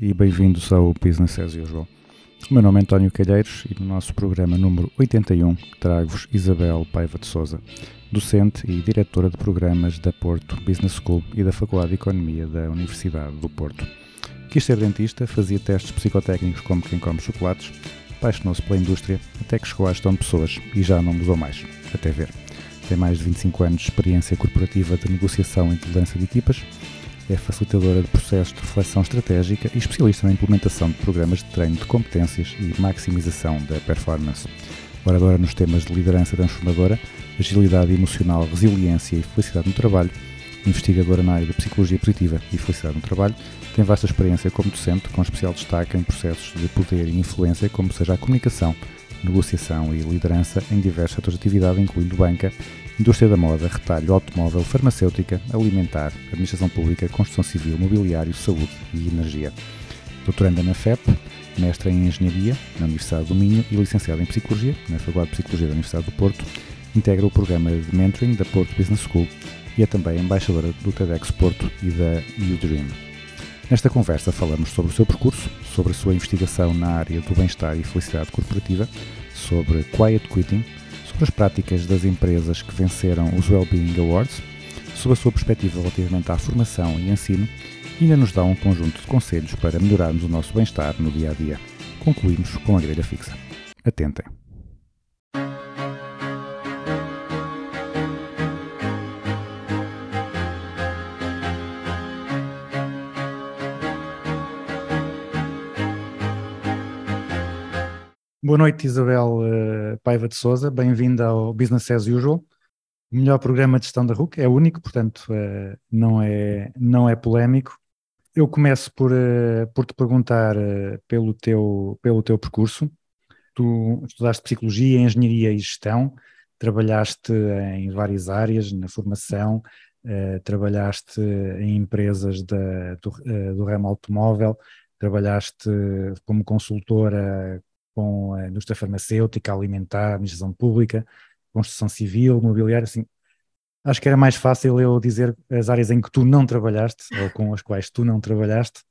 E bem-vindos ao Business as Usual. O meu nome é António Calheiros e no nosso programa número 81 trago-vos Isabel Paiva de Souza, docente e diretora de programas da Porto Business School e da Faculdade de Economia da Universidade do Porto. Quis ser dentista, fazia testes psicotécnicos como quem come chocolates, apaixonou-se pela indústria até que chegou à gestão de pessoas e já não mudou mais, até ver. Tem mais de 25 anos de experiência corporativa de negociação e de liderança de equipas, é facilitadora de processos de reflexão estratégica e especialista na implementação de programas de treino de competências e maximização da performance. Oradora nos temas de liderança transformadora, agilidade emocional, resiliência e felicidade no trabalho, investigadora na área da psicologia positiva e felicidade no trabalho, tem vasta experiência como docente, com especial destaque em processos de poder e influência, como seja a comunicação, negociação e liderança em diversos setores de atividade, incluindo banca, indústria da moda, retalho, automóvel, farmacêutica, alimentar, administração pública, construção civil, mobiliário, saúde e energia. Doutoranda na FEP, mestra em Engenharia na Universidade do Minho e licenciada em Psicologia na Faculdade de Psicologia da Universidade do Porto, integra o programa de Mentoring da Porto Business School e é também embaixadora do TEDx Porto e da UDream. Nesta conversa falamos sobre o seu percurso, sobre a sua investigação na área do bem-estar e felicidade corporativa, sobre quiet quitting, as práticas das empresas que venceram os Wellbeing Awards, sobre a sua perspectiva relativamente à formação e ensino ainda nos dá um conjunto de conselhos para melhorarmos o nosso bem-estar no dia a dia. Concluímos com a grelha fixa. Atentem. Boa noite, Isabel eh, Paiva de Souza. Bem-vinda ao Business as Usual. O melhor programa de gestão da RUC, é único, portanto eh, não, é, não é polémico. Eu começo por, eh, por te perguntar pelo, teu, pelo teu percurso. Tu estudaste Psicologia, Engenharia e Gestão, trabalhaste em várias áreas, na formação, trabalhaste em empresas da, do, do ramo automóvel, trabalhaste como consultora com a indústria farmacêutica, alimentar, administração pública, construção civil, mobiliário, assim, acho que era mais fácil eu dizer as áreas em que tu não trabalhaste, ou com as quais tu não trabalhaste.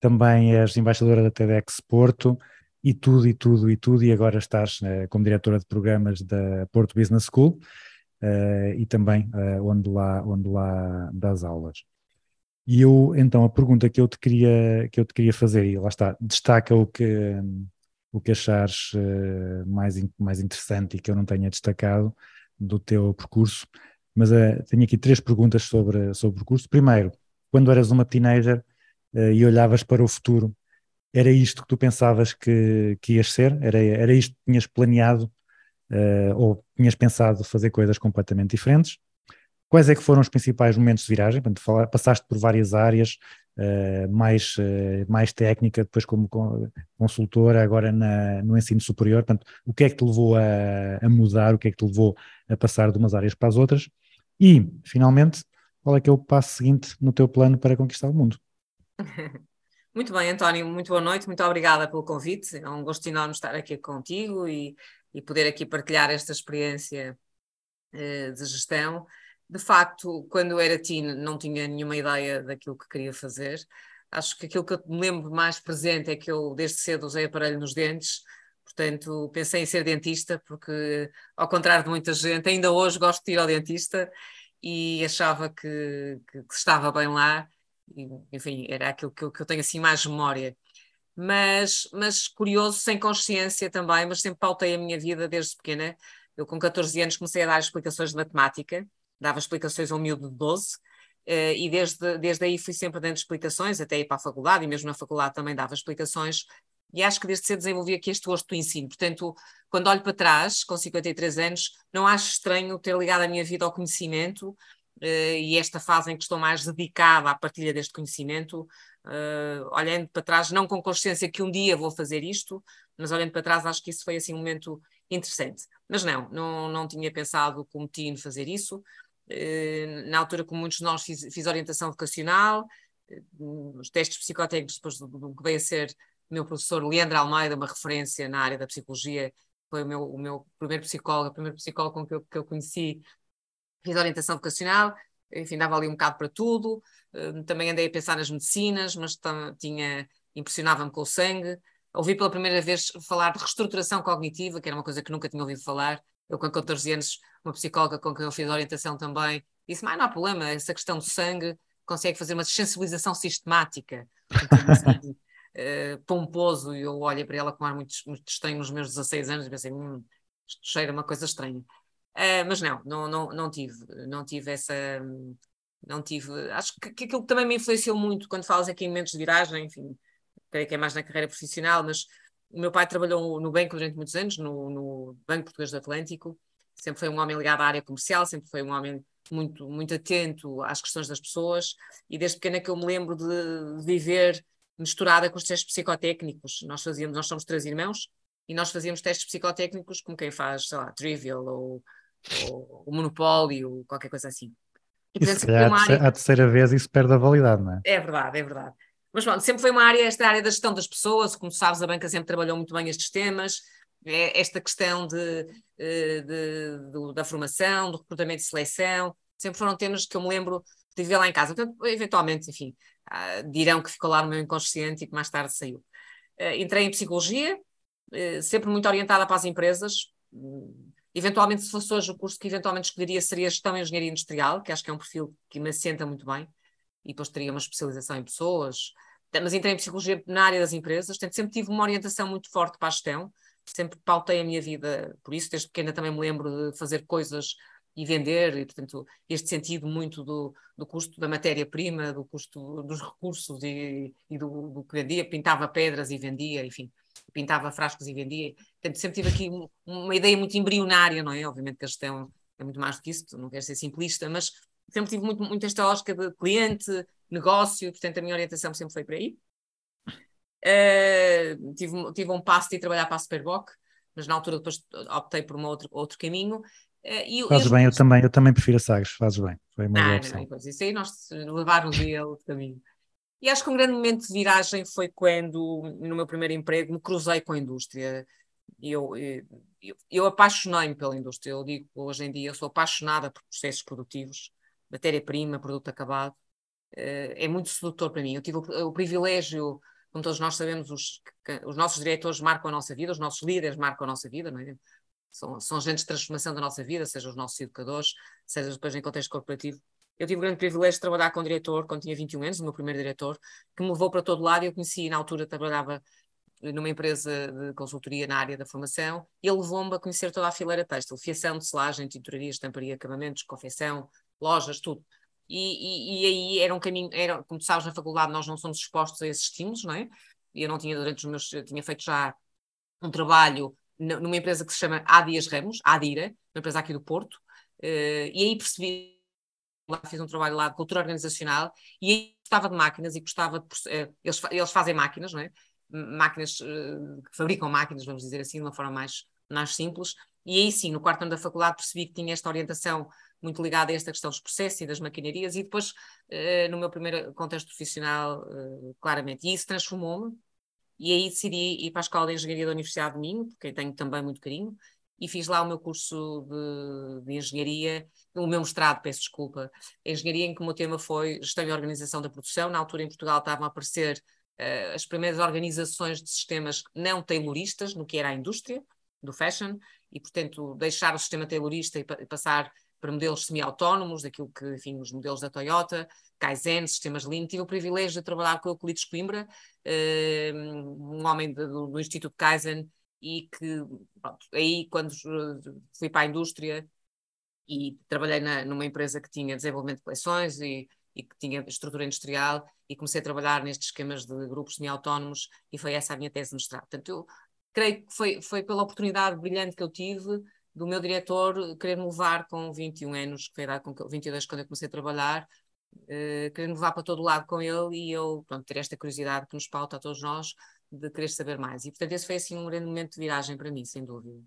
Também és embaixadora da TEDx Porto, e tudo, e tudo, e tudo, e agora estás eh, como diretora de programas da Porto Business School, eh, e também eh, onde, lá, onde lá das aulas. E eu, então, a pergunta que eu te queria, que eu te queria fazer, e lá está, destaca o que, o que achares eh, mais, mais interessante e que eu não tenha destacado do teu percurso, mas eh, tenho aqui três perguntas sobre, sobre o percurso. Primeiro, quando eras uma teenager eh, e olhavas para o futuro, era isto que tu pensavas que, que ias ser? Era, era isto que tinhas planeado eh, ou tinhas pensado fazer coisas completamente diferentes? Quais é que foram os principais momentos de viragem? Portanto, passaste por várias áreas, eh, mais, eh, mais técnica, depois como con- consultora, agora na- no ensino superior. Portanto, o que é que te levou a, a mudar? O que é que te levou a passar de umas áreas para as outras? E, finalmente, qual é que é o passo seguinte no teu plano para conquistar o mundo? Muito bem, António, muito boa noite, muito obrigada pelo convite. É um gosto enorme estar aqui contigo e, e poder aqui partilhar esta experiência eh, de gestão. De facto, quando era teen, não tinha nenhuma ideia daquilo que queria fazer. Acho que aquilo que eu me lembro mais presente é que eu, desde cedo, usei aparelho nos dentes. Portanto, pensei em ser dentista, porque, ao contrário de muita gente, ainda hoje gosto de ir ao dentista e achava que, que, que estava bem lá e, enfim, era aquilo que eu, que eu tenho assim mais memória. Mas, mas curioso, sem consciência também, mas sempre pautei a minha vida desde pequena. Eu, com 14 anos, comecei a dar explicações de matemática, dava explicações a um miúdo de 12, eh, e desde, desde aí fui sempre dando explicações, até ir para a faculdade, e mesmo na faculdade também dava explicações, e acho que desde cedo desenvolvi aqui este gosto do ensino. Portanto, quando olho para trás, com 53 anos, não acho estranho ter ligado a minha vida ao conhecimento, eh, e esta fase em que estou mais dedicada à partilha deste conhecimento, eh, olhando para trás, não com consciência que um dia vou fazer isto, mas olhando para trás acho que isso foi assim um momento interessante. Mas não, não, não tinha pensado como tinha fazer isso. Eh, na altura, como muitos de nós, fiz, fiz orientação vocacional, eh, os testes psicotécnicos, depois do, do que veio a ser o meu professor Leandro Almeida, uma referência na área da psicologia, foi o meu, o meu primeiro psicólogo, o primeiro psicólogo com que eu, que eu conheci, fiz orientação vocacional, enfim, dava ali um bocado para tudo. Eh, também andei a pensar nas medicinas, mas tinha impressionava-me com o sangue. Ouvi pela primeira vez falar de reestruturação cognitiva, que era uma coisa que nunca tinha ouvido falar. Eu, com 14 anos, uma psicóloga com quem eu fiz orientação também, disse: Mas não há problema, essa questão do sangue consegue fazer uma sensibilização sistemática. Um eh, pomposo, e eu olhei para ela com ar muito, muito estranho nos meus 16 anos e pensei: hum, isto cheira uma coisa estranha. Eh, mas não, não, não, não tive, não tive essa. Não tive. Acho que, que aquilo que também me influenciou muito quando falas aqui em momentos de viragem, enfim, creio que é mais na carreira profissional, mas o meu pai trabalhou no banco durante muitos anos, no, no Banco Português do Atlântico, sempre foi um homem ligado à área comercial, sempre foi um homem muito, muito atento às questões das pessoas, e desde pequena que eu me lembro de viver misturada com os testes psicotécnicos. Nós fazíamos, nós somos três irmãos, e nós fazíamos testes psicotécnicos como quem faz, sei lá, Trivial ou, ou o Monopólio, qualquer coisa assim. E, E se calhar à terceira vez isso perde a validade, não é? é verdade, é verdade. Mas pronto, sempre foi uma área, esta área da gestão das pessoas, como sabes, a banca sempre trabalhou muito bem estes temas, é esta questão de, eh, de- do- da formação, do recrutamento e seleção, sempre foram temas que eu me lembro de viver lá em casa. Portanto, eventualmente, enfim, ah, dirão que ficou lá no meu inconsciente e que mais tarde saiu. Eh, entrei em psicologia, eh, sempre muito orientada para as empresas. Hum, Eventualmente, se fosse hoje o curso que eventualmente escolheria seria Gestão e Engenharia Industrial, que acho que é um perfil que me assenta muito bem e depois teria uma especialização em pessoas. Mas entrei em psicologia na área das empresas, portanto, sempre tive uma orientação muito forte para a gestão, sempre pautei a minha vida por isso, desde pequena também me lembro de fazer coisas e vender, e portanto, este sentido muito do, do custo da matéria-prima, do custo dos recursos e, e do, do que vendia, pintava pedras e vendia, enfim, pintava frascos e vendia. Portanto, sempre tive aqui um- uma ideia muito embrionária, não é? Obviamente que a gestão é muito mais do que isso, não quero ser simplista, mas sempre tive muito, muito esta lógica de cliente, negócio, portanto a minha orientação sempre foi por aí. Eh, tive, um- tive um passo de ir trabalhar para a Superboc, mas na altura depois optei por um outro, outro caminho. Eh, e, Fazes bem, eu também, eu também prefiro a Sagres, fazes bem, foi uma boa não, opção. não, isso aí nós levar o dia outro caminho. E acho que um grande momento de viragem foi quando, no meu primeiro emprego, me cruzei com a indústria. Eu, eu, eu apaixonei-me pela indústria. Eu digo hoje em dia eu sou apaixonada por processos produtivos, matéria-prima, produto acabado. Eh, É muito sedutor para mim. Eu tive o, o privilégio, como todos nós sabemos, os, os nossos diretores marcam a nossa vida, os nossos líderes marcam a nossa vida, não é? São, são agentes de transformação da nossa vida, seja os nossos educadores, seja depois em contexto corporativo. Eu tive o grande privilégio de trabalhar com um diretor quando tinha 21 anos, o meu primeiro diretor, que me levou para todo lado. Eu conheci, na altura, trabalhava numa empresa de consultoria na área da formação, e ele levou-me a conhecer toda a fileira têxtil, fiação, tecelagem, tinturaria, estamparia, acabamentos, confecção, lojas, tudo. E, e, aí era um caminho, era, como tu sabes, na faculdade nós não somos expostos a esses estímulos, não é? Eu não tinha, durante os meus, eu tinha feito já um trabalho numa empresa que se chama Adias Ramos, Adira, uma empresa aqui do Porto, eh, e aí percebi lá fiz um trabalho lá de cultura organizacional e aí gostava de máquinas e gostava de, eh, eles, eles fazem máquinas, não é? Máquinas eh, que fabricam máquinas, vamos dizer assim, de uma forma mais, mais simples. E aí sim, no quarto ano da faculdade percebi que tinha esta orientação muito ligada a esta questão dos processos e das maquinarias e depois eh, no meu primeiro contexto profissional, eh, claramente, e isso transformou-me e aí decidi ir para a Escola de Engenharia da Universidade de Minho, porque tenho também muito carinho, e fiz lá o meu curso de, de Engenharia, o meu mestrado, peço desculpa, Engenharia em que o meu tema foi Gestão e Organização da Produção. Na altura em Portugal estavam a aparecer eh, as primeiras organizações de sistemas não tayloristas no que era a indústria do fashion, e portanto deixar o sistema taylorista e passar para modelos semi-autónomos, daquilo que, enfim, os modelos da Toyota, Kaizen, sistemas Lean. Tive o privilégio de trabalhar com o Euclides Coimbra, eh, um homem do, do Instituto Kaizen, e que, pronto, aí quando eh, fui para a indústria e trabalhei na, numa empresa que tinha desenvolvimento de coleções e, e que tinha estrutura industrial e comecei a trabalhar nestes esquemas de grupos semi-autónomos e foi essa a minha tese de mestrado. Portanto, eu creio que foi, foi pela oportunidade brilhante que eu tive do meu diretor querer me levar com 21 anos, que foi a idade com que, 22 quando eu comecei a trabalhar, uh, querer me levar para todo lado com ele e eu, pronto, ter esta curiosidade que nos pauta a todos nós de querer saber mais. E, portanto, esse foi, assim, um grande momento de viragem para mim, sem dúvida.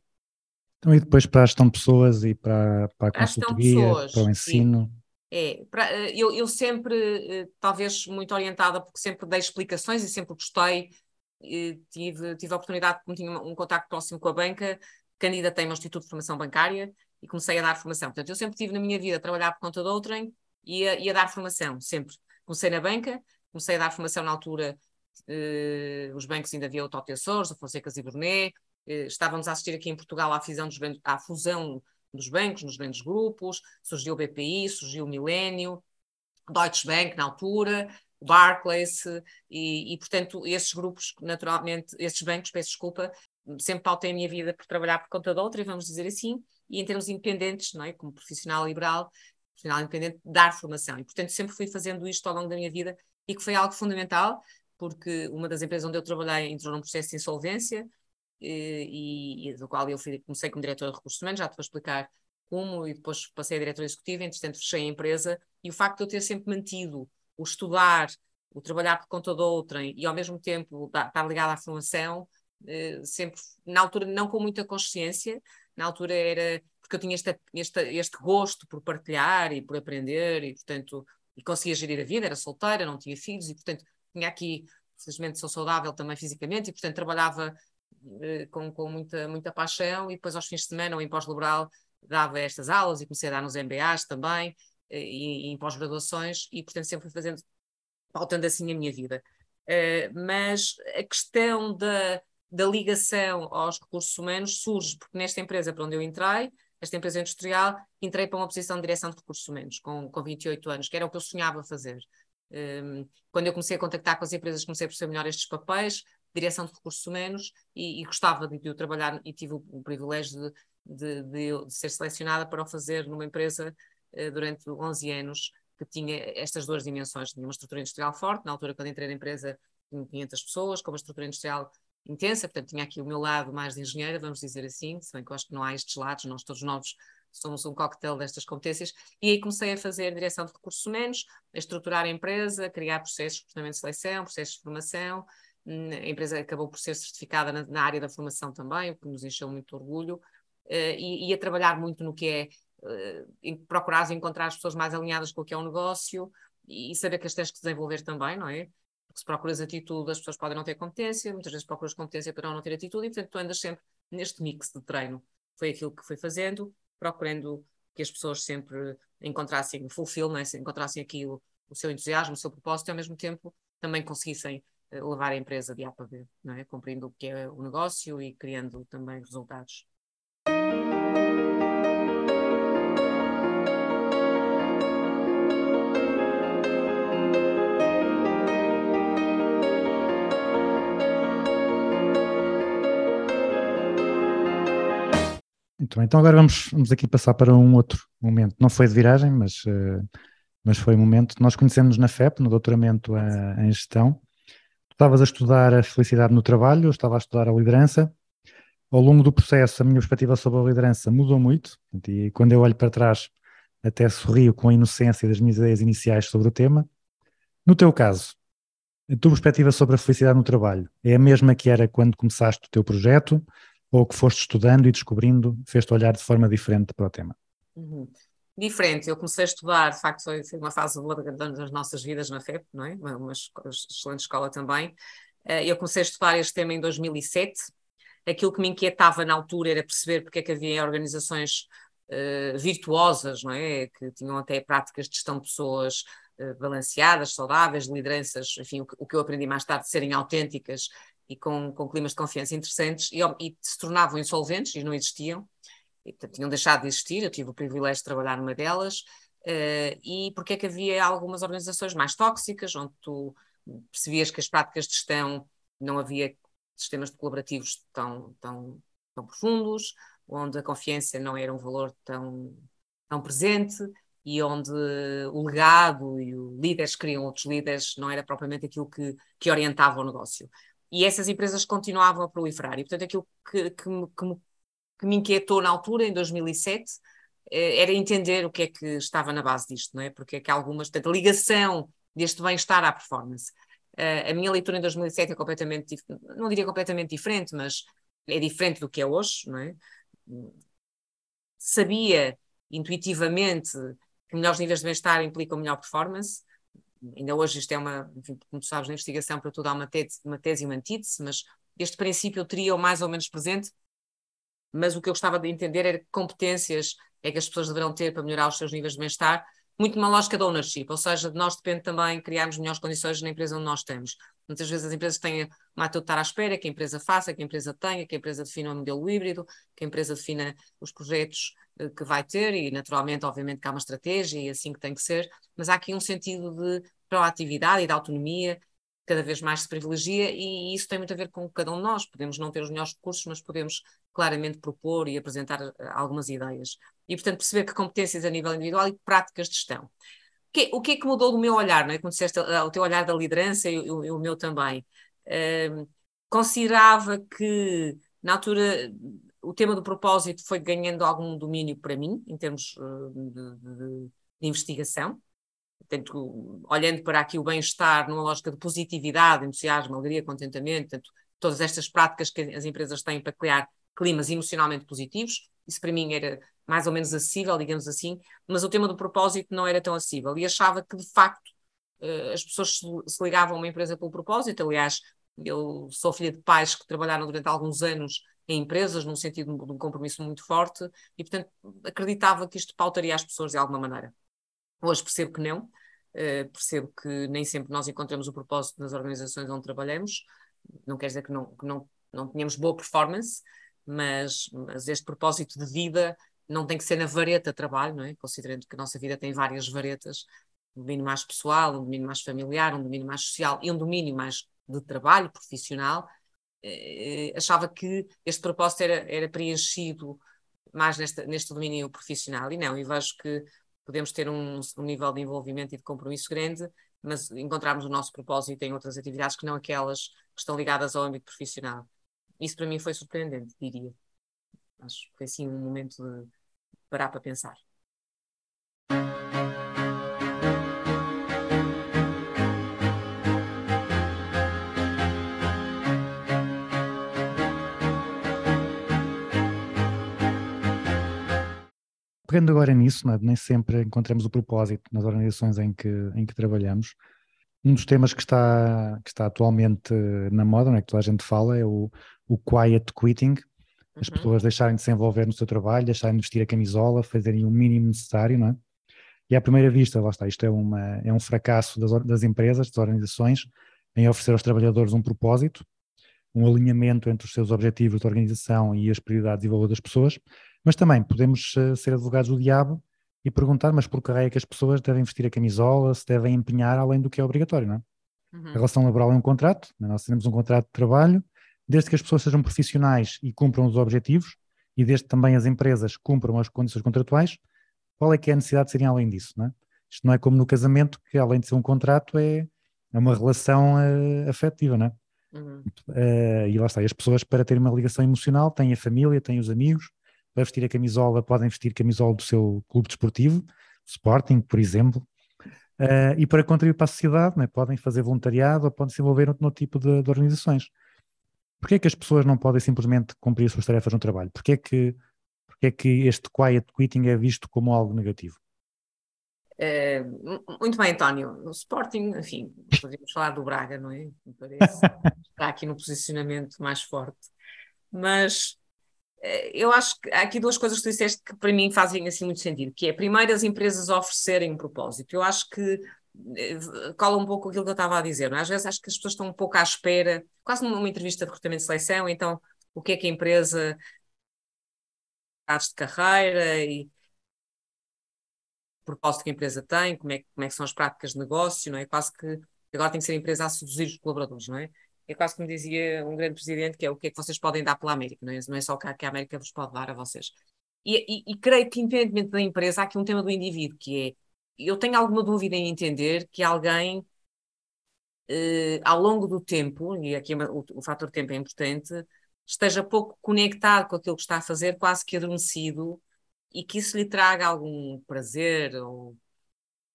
Então, e depois para a gestão de pessoas e para, para a consultoria, pessoas, para o sim. ensino. É, pra- eh, eu, eu sempre, eh, talvez muito orientada, porque sempre dei explicações e sempre gostei, tive, tive a oportunidade, como tinha um contacto próximo com a banca, candidatei-me ao Instituto de Formação Bancária e comecei a dar formação. Portanto, eu sempre tive na minha vida a trabalhar por conta de outrem e a, e a dar formação, sempre. Comecei na banca, comecei a dar formação na altura, eh, os bancos ainda havia Tesoures, o Fonsecas e eh, estávamos a assistir aqui em Portugal à fusão dos, à fusão dos bancos, nos grandes grupos, surgiu o BPI, surgiu o Milênio, Deutsche Bank na altura, Barclays, e, e, portanto esses grupos, naturalmente, esses bancos, peço desculpa, sempre pautei a minha vida por trabalhar por conta de outra, vamos dizer assim, e em termos independentes, não é? como profissional liberal, profissional independente, dar formação. E, portanto, sempre fui fazendo isto ao longo da minha vida e que foi algo fundamental, porque uma das empresas onde eu trabalhei entrou num processo de insolvência, eh, e, e do qual eu fui, comecei como diretora de recursos humanos, já te vou explicar como, e depois passei a diretora executiva, entretanto fechei a empresa, e o facto de eu ter sempre mantido o estudar, o trabalhar por conta de outrem, e ao mesmo tempo estar ligada à formação, sempre, na altura, não com muita consciência, na altura era porque eu tinha este, este, este gosto por partilhar e por aprender, e portanto, e conseguia gerir a vida, era solteira, não tinha filhos, e portanto, tinha aqui, felizmente sou saudável também fisicamente, e portanto trabalhava eh, com, com muita, muita paixão, e depois aos fins de semana ou em pós-laboral dava estas aulas e comecei a dar nos MBAs também, eh, e, e em pós-graduações, e portanto sempre fui fazendo, pautando assim a minha vida. Eh, mas a questão da, da ligação aos recursos humanos surge porque nesta empresa para onde eu entrei, esta empresa industrial, entrei para uma posição de direção de recursos humanos com, com 28 anos, que era o que eu sonhava fazer. Um, quando eu comecei a contactar com as empresas, comecei a perceber melhor estes papéis, direção de recursos humanos, e, e gostava de, de trabalhar e tive o, o privilégio de, de, de ser selecionada para o fazer numa empresa eh, durante 11 anos que tinha estas duas dimensões. Tinha uma estrutura industrial forte, na altura quando entrei na empresa tinha 500 pessoas, com uma estrutura industrial intensa, portanto tinha aqui o meu lado mais de engenheira, vamos dizer assim, se bem que eu acho que não há estes lados, nós todos novos somos um coquetel destas competências, e aí comecei a fazer direção de recursos humanos, a estruturar a empresa, a criar processos de de seleção, processos de formação, Hum, a empresa acabou por ser certificada na, na área da formação também, o que nos encheu muito orgulho, eh, e, e a trabalhar muito no que é em procurar encontrar as pessoas mais alinhadas com o que é o negócio e, e saber que as tens que desenvolver também, não é? Se procuras atitude, as pessoas podem não ter competência, muitas vezes procuras competência para não ter atitude, e portanto tu andas sempre neste mix de treino. Foi aquilo que fui fazendo, procurando que as pessoas sempre encontrassem fulfillment, encontrassem aqui o, o seu entusiasmo, o seu propósito, e ao mesmo tempo também conseguissem eh, levar a empresa de A para B, não é? Cumprindo o que é o negócio e criando também resultados. Muito bem, então agora vamos, vamos aqui passar para um outro momento. Não foi de viragem, mas, eh, mas foi um momento. Nós conhecemos na FEP, no doutoramento a- em gestão. Estavas a estudar a felicidade no trabalho, eu estava a estudar a liderança. Ao longo do processo, a minha perspectiva sobre a liderança mudou muito, e quando eu olho para trás, até sorrio com a inocência das minhas ideias iniciais sobre o tema. No teu caso, a tua perspectiva sobre a felicidade no trabalho é a mesma que era quando começaste o teu projeto? Ou que foste estudando e descobrindo, fez-te olhar de forma diferente para o tema? Uhum. Diferente, eu comecei a estudar, de facto foi, foi uma fase das nossas vidas na FEP, não é? Uma, uma excelente escola também. Eh, Eu comecei a estudar este tema em 2007. Aquilo que me inquietava na altura era perceber porque é que havia organizações eh, virtuosas, não é? Que tinham até práticas de gestão de pessoas eh, balanceadas, saudáveis, lideranças, enfim, o que, o que eu aprendi mais tarde, de serem autênticas e com, com climas de confiança interessantes e, e se tornavam insolventes e não existiam e, portanto, tinham deixado de existir, eu tive o privilégio de trabalhar numa delas, eh, e porque é que havia algumas organizações mais tóxicas, onde tu percebias que as práticas de gestão não havia sistemas colaborativos tão, tão, tão profundos, onde a confiança não era um valor tão, tão presente e onde o legado e os líderes criam outros líderes não era propriamente aquilo que, que orientava o negócio. E essas empresas continuavam a proliferar. E, portanto, aquilo que, que, me, que me que me inquietou na altura, em 2007, eh, era entender o que é que estava na base disto, não é? Porque é que algumas, portanto, a ligação deste bem-estar à performance. Uh, a minha leitura em 2007 é completamente, não diria completamente diferente, mas é diferente do que é hoje, não é? Sabia intuitivamente que melhores níveis de bem-estar implicam melhor performance. Ainda hoje isto é uma, enfim, como tu sabes, na investigação para tudo há uma tese, uma tese e uma antítese, mas este princípio eu teria o mais ou menos presente, mas o que eu gostava de entender era que competências é que as pessoas deverão ter para melhorar os seus níveis de bem-estar, muito uma lógica de ownership, ou seja, de nós depende também criarmos melhores condições na empresa onde nós estamos. Muitas vezes as empresas têm uma de estar à espera que a empresa faça, que a empresa tenha, que a empresa defina um modelo híbrido, que a empresa defina os projetos eh, que vai ter e naturalmente, obviamente que há uma estratégia e é assim que tem que ser, mas há aqui um sentido de proatividade e de autonomia cada vez mais se privilegia e isso tem muito a ver com cada um de nós. Podemos não ter os melhores recursos, mas podemos claramente propor e apresentar eh, algumas ideias. E, portanto, perceber que competências a nível individual e práticas de gestão. O que, o que é que mudou do meu olhar, não é? Quando disseste ah, o teu olhar da liderança e o, o meu também. Ahm, considerava que, na altura, o tema do propósito foi ganhando algum domínio para mim, em termos uh, de, de- de investigação. Portanto, olhando para aqui o bem-estar numa lógica de positividade, entusiasmo, alegria, contentamento, portanto, todas estas práticas que as empresas têm para criar climas emocionalmente positivos, isso para mim era mais ou menos acessível, digamos assim, mas o tema do propósito não era tão acessível e achava que, de facto, eh, as pessoas se, ligavam a uma empresa pelo propósito. Aliás, eu sou filha de pais que trabalharam durante alguns anos em empresas, num sentido de um compromisso muito forte, e, portanto, acreditava que isto pautaria as pessoas de alguma maneira. Hoje percebo que não, eh, percebo que nem sempre nós encontramos o propósito nas organizações onde trabalhamos, não quer dizer que não, que não, não tenhamos boa performance, mas, mas este propósito de vida não tem que ser na vareta trabalho, não é? Considerando que a nossa vida tem várias varetas, um domínio mais pessoal, um domínio mais familiar, um domínio mais social e um domínio mais de trabalho profissional, eh, achava que este propósito era, era preenchido mais nesta, neste domínio profissional. E não, e vejo que podemos ter um, um nível de envolvimento e de compromisso grande, mas encontrarmos o nosso propósito em outras atividades que não aquelas que estão ligadas ao âmbito profissional. Isso para mim foi surpreendente, diria. Acho que foi assim um momento de parar para pensar. Pegando agora nisso, é? nem sempre encontramos o propósito nas organizações em que, em que trabalhamos. Um dos temas que está, que está atualmente eh, na moda, não é? que toda a gente fala, é o, o quiet quitting, as Uhum. pessoas deixarem de se envolver no seu trabalho, deixarem de vestir a camisola, fazerem o mínimo necessário, não é? E à primeira vista, lá está, isto é, uma, é um fracasso das, das empresas, das organizações, em oferecer aos trabalhadores um propósito, um alinhamento entre os seus objetivos de organização e as prioridades e valor das pessoas, mas também podemos eh, ser advogados do diabo e perguntar, mas por que é que as pessoas devem vestir a camisola, se devem empenhar além do que é obrigatório, não é? Uhum. A relação laboral é um contrato, né? nós temos um contrato de trabalho, desde que as pessoas sejam profissionais e cumpram os objetivos, e desde que também as empresas cumpram as condições contratuais, qual é que é a necessidade de serem além disso, não é? Isto não é como no casamento, que além de ser um contrato, é, é uma relação eh, afetiva, não é? Uhum. Eh, e lá está, e as pessoas para terem uma ligação emocional têm a família, têm os amigos, para vestir a camisola podem vestir camisola do seu clube desportivo, Sporting, por exemplo, Eh, e para contribuir para a sociedade, não é? podem fazer voluntariado ou podem se envolver noutro, tipo de, de organizações. Porquê é que as pessoas não podem simplesmente cumprir as suas tarefas no trabalho? Porquê é que, porquê é que este quiet quitting é visto como algo negativo? Mu- muito bem, António. No Sporting, enfim, podemos falar do Braga, não é? Me parece. Está aqui no posicionamento mais forte. Mas eu acho que há aqui duas coisas que tu disseste que para mim fazem assim muito sentido, que é primeiro as empresas oferecerem um propósito. Eu acho que eh, cola um pouco aquilo que eu estava a dizer, é? Às vezes acho que as pessoas estão um pouco à espera, quase numa entrevista de recrutamento de seleção, então o que é que a empresa de carreira e propósito que a empresa tem, como é, como é que são as práticas de negócio, não é? Quase que agora tem que ser a empresa a seduzir os colaboradores, não é? É quase como dizia um grande presidente, que é o que é que vocês podem dar pela América, não é? Não é só o que a América vos pode dar a vocês. E, e- e creio que, independentemente da empresa, há aqui um tema do indivíduo, que é, eu tenho alguma dúvida em entender que alguém, eh, ao longo do tempo, e aqui é o, o fator tempo é importante, esteja pouco conectado com aquilo que está a fazer, quase que adormecido, e que isso lhe traga algum prazer. Ou...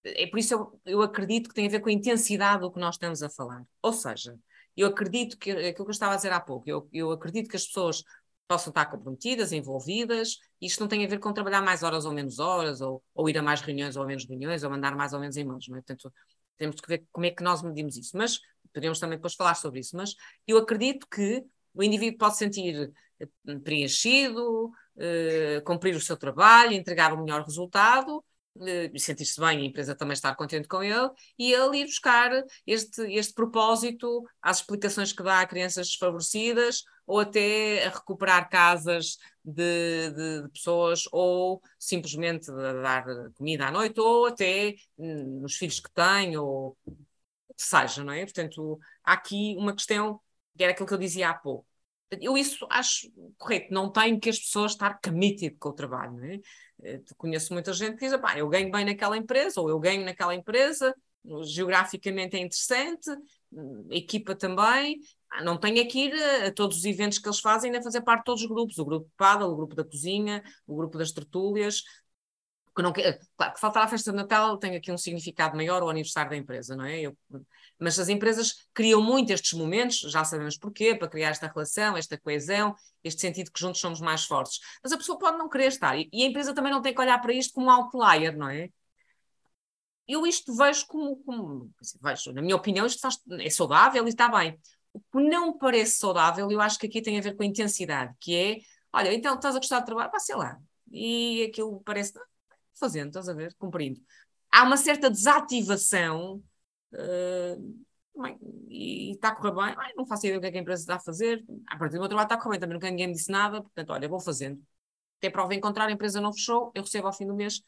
É por isso eu, eu acredito que tem a ver com a intensidade do que nós estamos a falar. Ou seja, eu acredito que aquilo que eu estava a dizer há pouco, eu, eu acredito que as pessoas possam estar comprometidas, envolvidas, e isto não tem a ver com trabalhar mais horas ou menos horas, ou, ou ir a mais reuniões ou menos reuniões, ou mandar mais ou menos e-mails, não é? Portanto, temos que ver como é que nós medimos isso, mas podemos também depois falar sobre isso, mas eu acredito que o indivíduo pode sentir eh, preenchido, eh, cumprir o seu trabalho, entregar o melhor resultado, eh, sentir-se bem, a empresa também estar contente com ele, e ele ir buscar este, este propósito às explicações que dá a crianças desfavorecidas, ou até a recuperar casas de, de, de pessoas, ou simplesmente dar comida à noite, ou até hum, nos filhos que tem, ou o que seja, não é? Portanto, há aqui uma questão, que era aquilo que eu dizia há pouco. Eu isso acho correto, não tenho que as pessoas estar committed com o trabalho, não é? Eh, Conheço muita gente que diz, pá, eu ganho bem naquela empresa, ou eu ganho naquela empresa, geograficamente é interessante, a equipa também, ah, não tenho que ir a, a, todos os eventos que eles fazem, nem fazer parte de todos os grupos, o grupo de paddle, o grupo da cozinha, o grupo das tertúlias, que não claro que faltar à festa de Natal tem aqui um significado maior, o aniversário da empresa, não é? Eu, mas as empresas criam muito estes momentos, já sabemos porquê, para criar esta relação, esta coesão, este sentido que juntos somos mais fortes. Mas a pessoa pode não querer estar, e, e a empresa também não tem que olhar para isto como um outlier, não é? Eu isto vejo como, como vejo, na minha opinião, isto faz, é saudável e está bem. O que não parece saudável, eu acho que aqui tem a ver com a intensidade, que é, olha, então estás a gostar de trabalho, vá, sei lá, e aquilo parece, fazendo, estás a ver, cumprindo. Há uma certa desativação uh, e está a correr bem, ai, não faço ideia do que, é que a empresa está a fazer, a partir do meu trabalho está a correr bem, também nunca ninguém me disse nada, portanto, olha, vou fazendo. Até prova encontrar, a empresa não fechou, eu recebo ao fim do mês.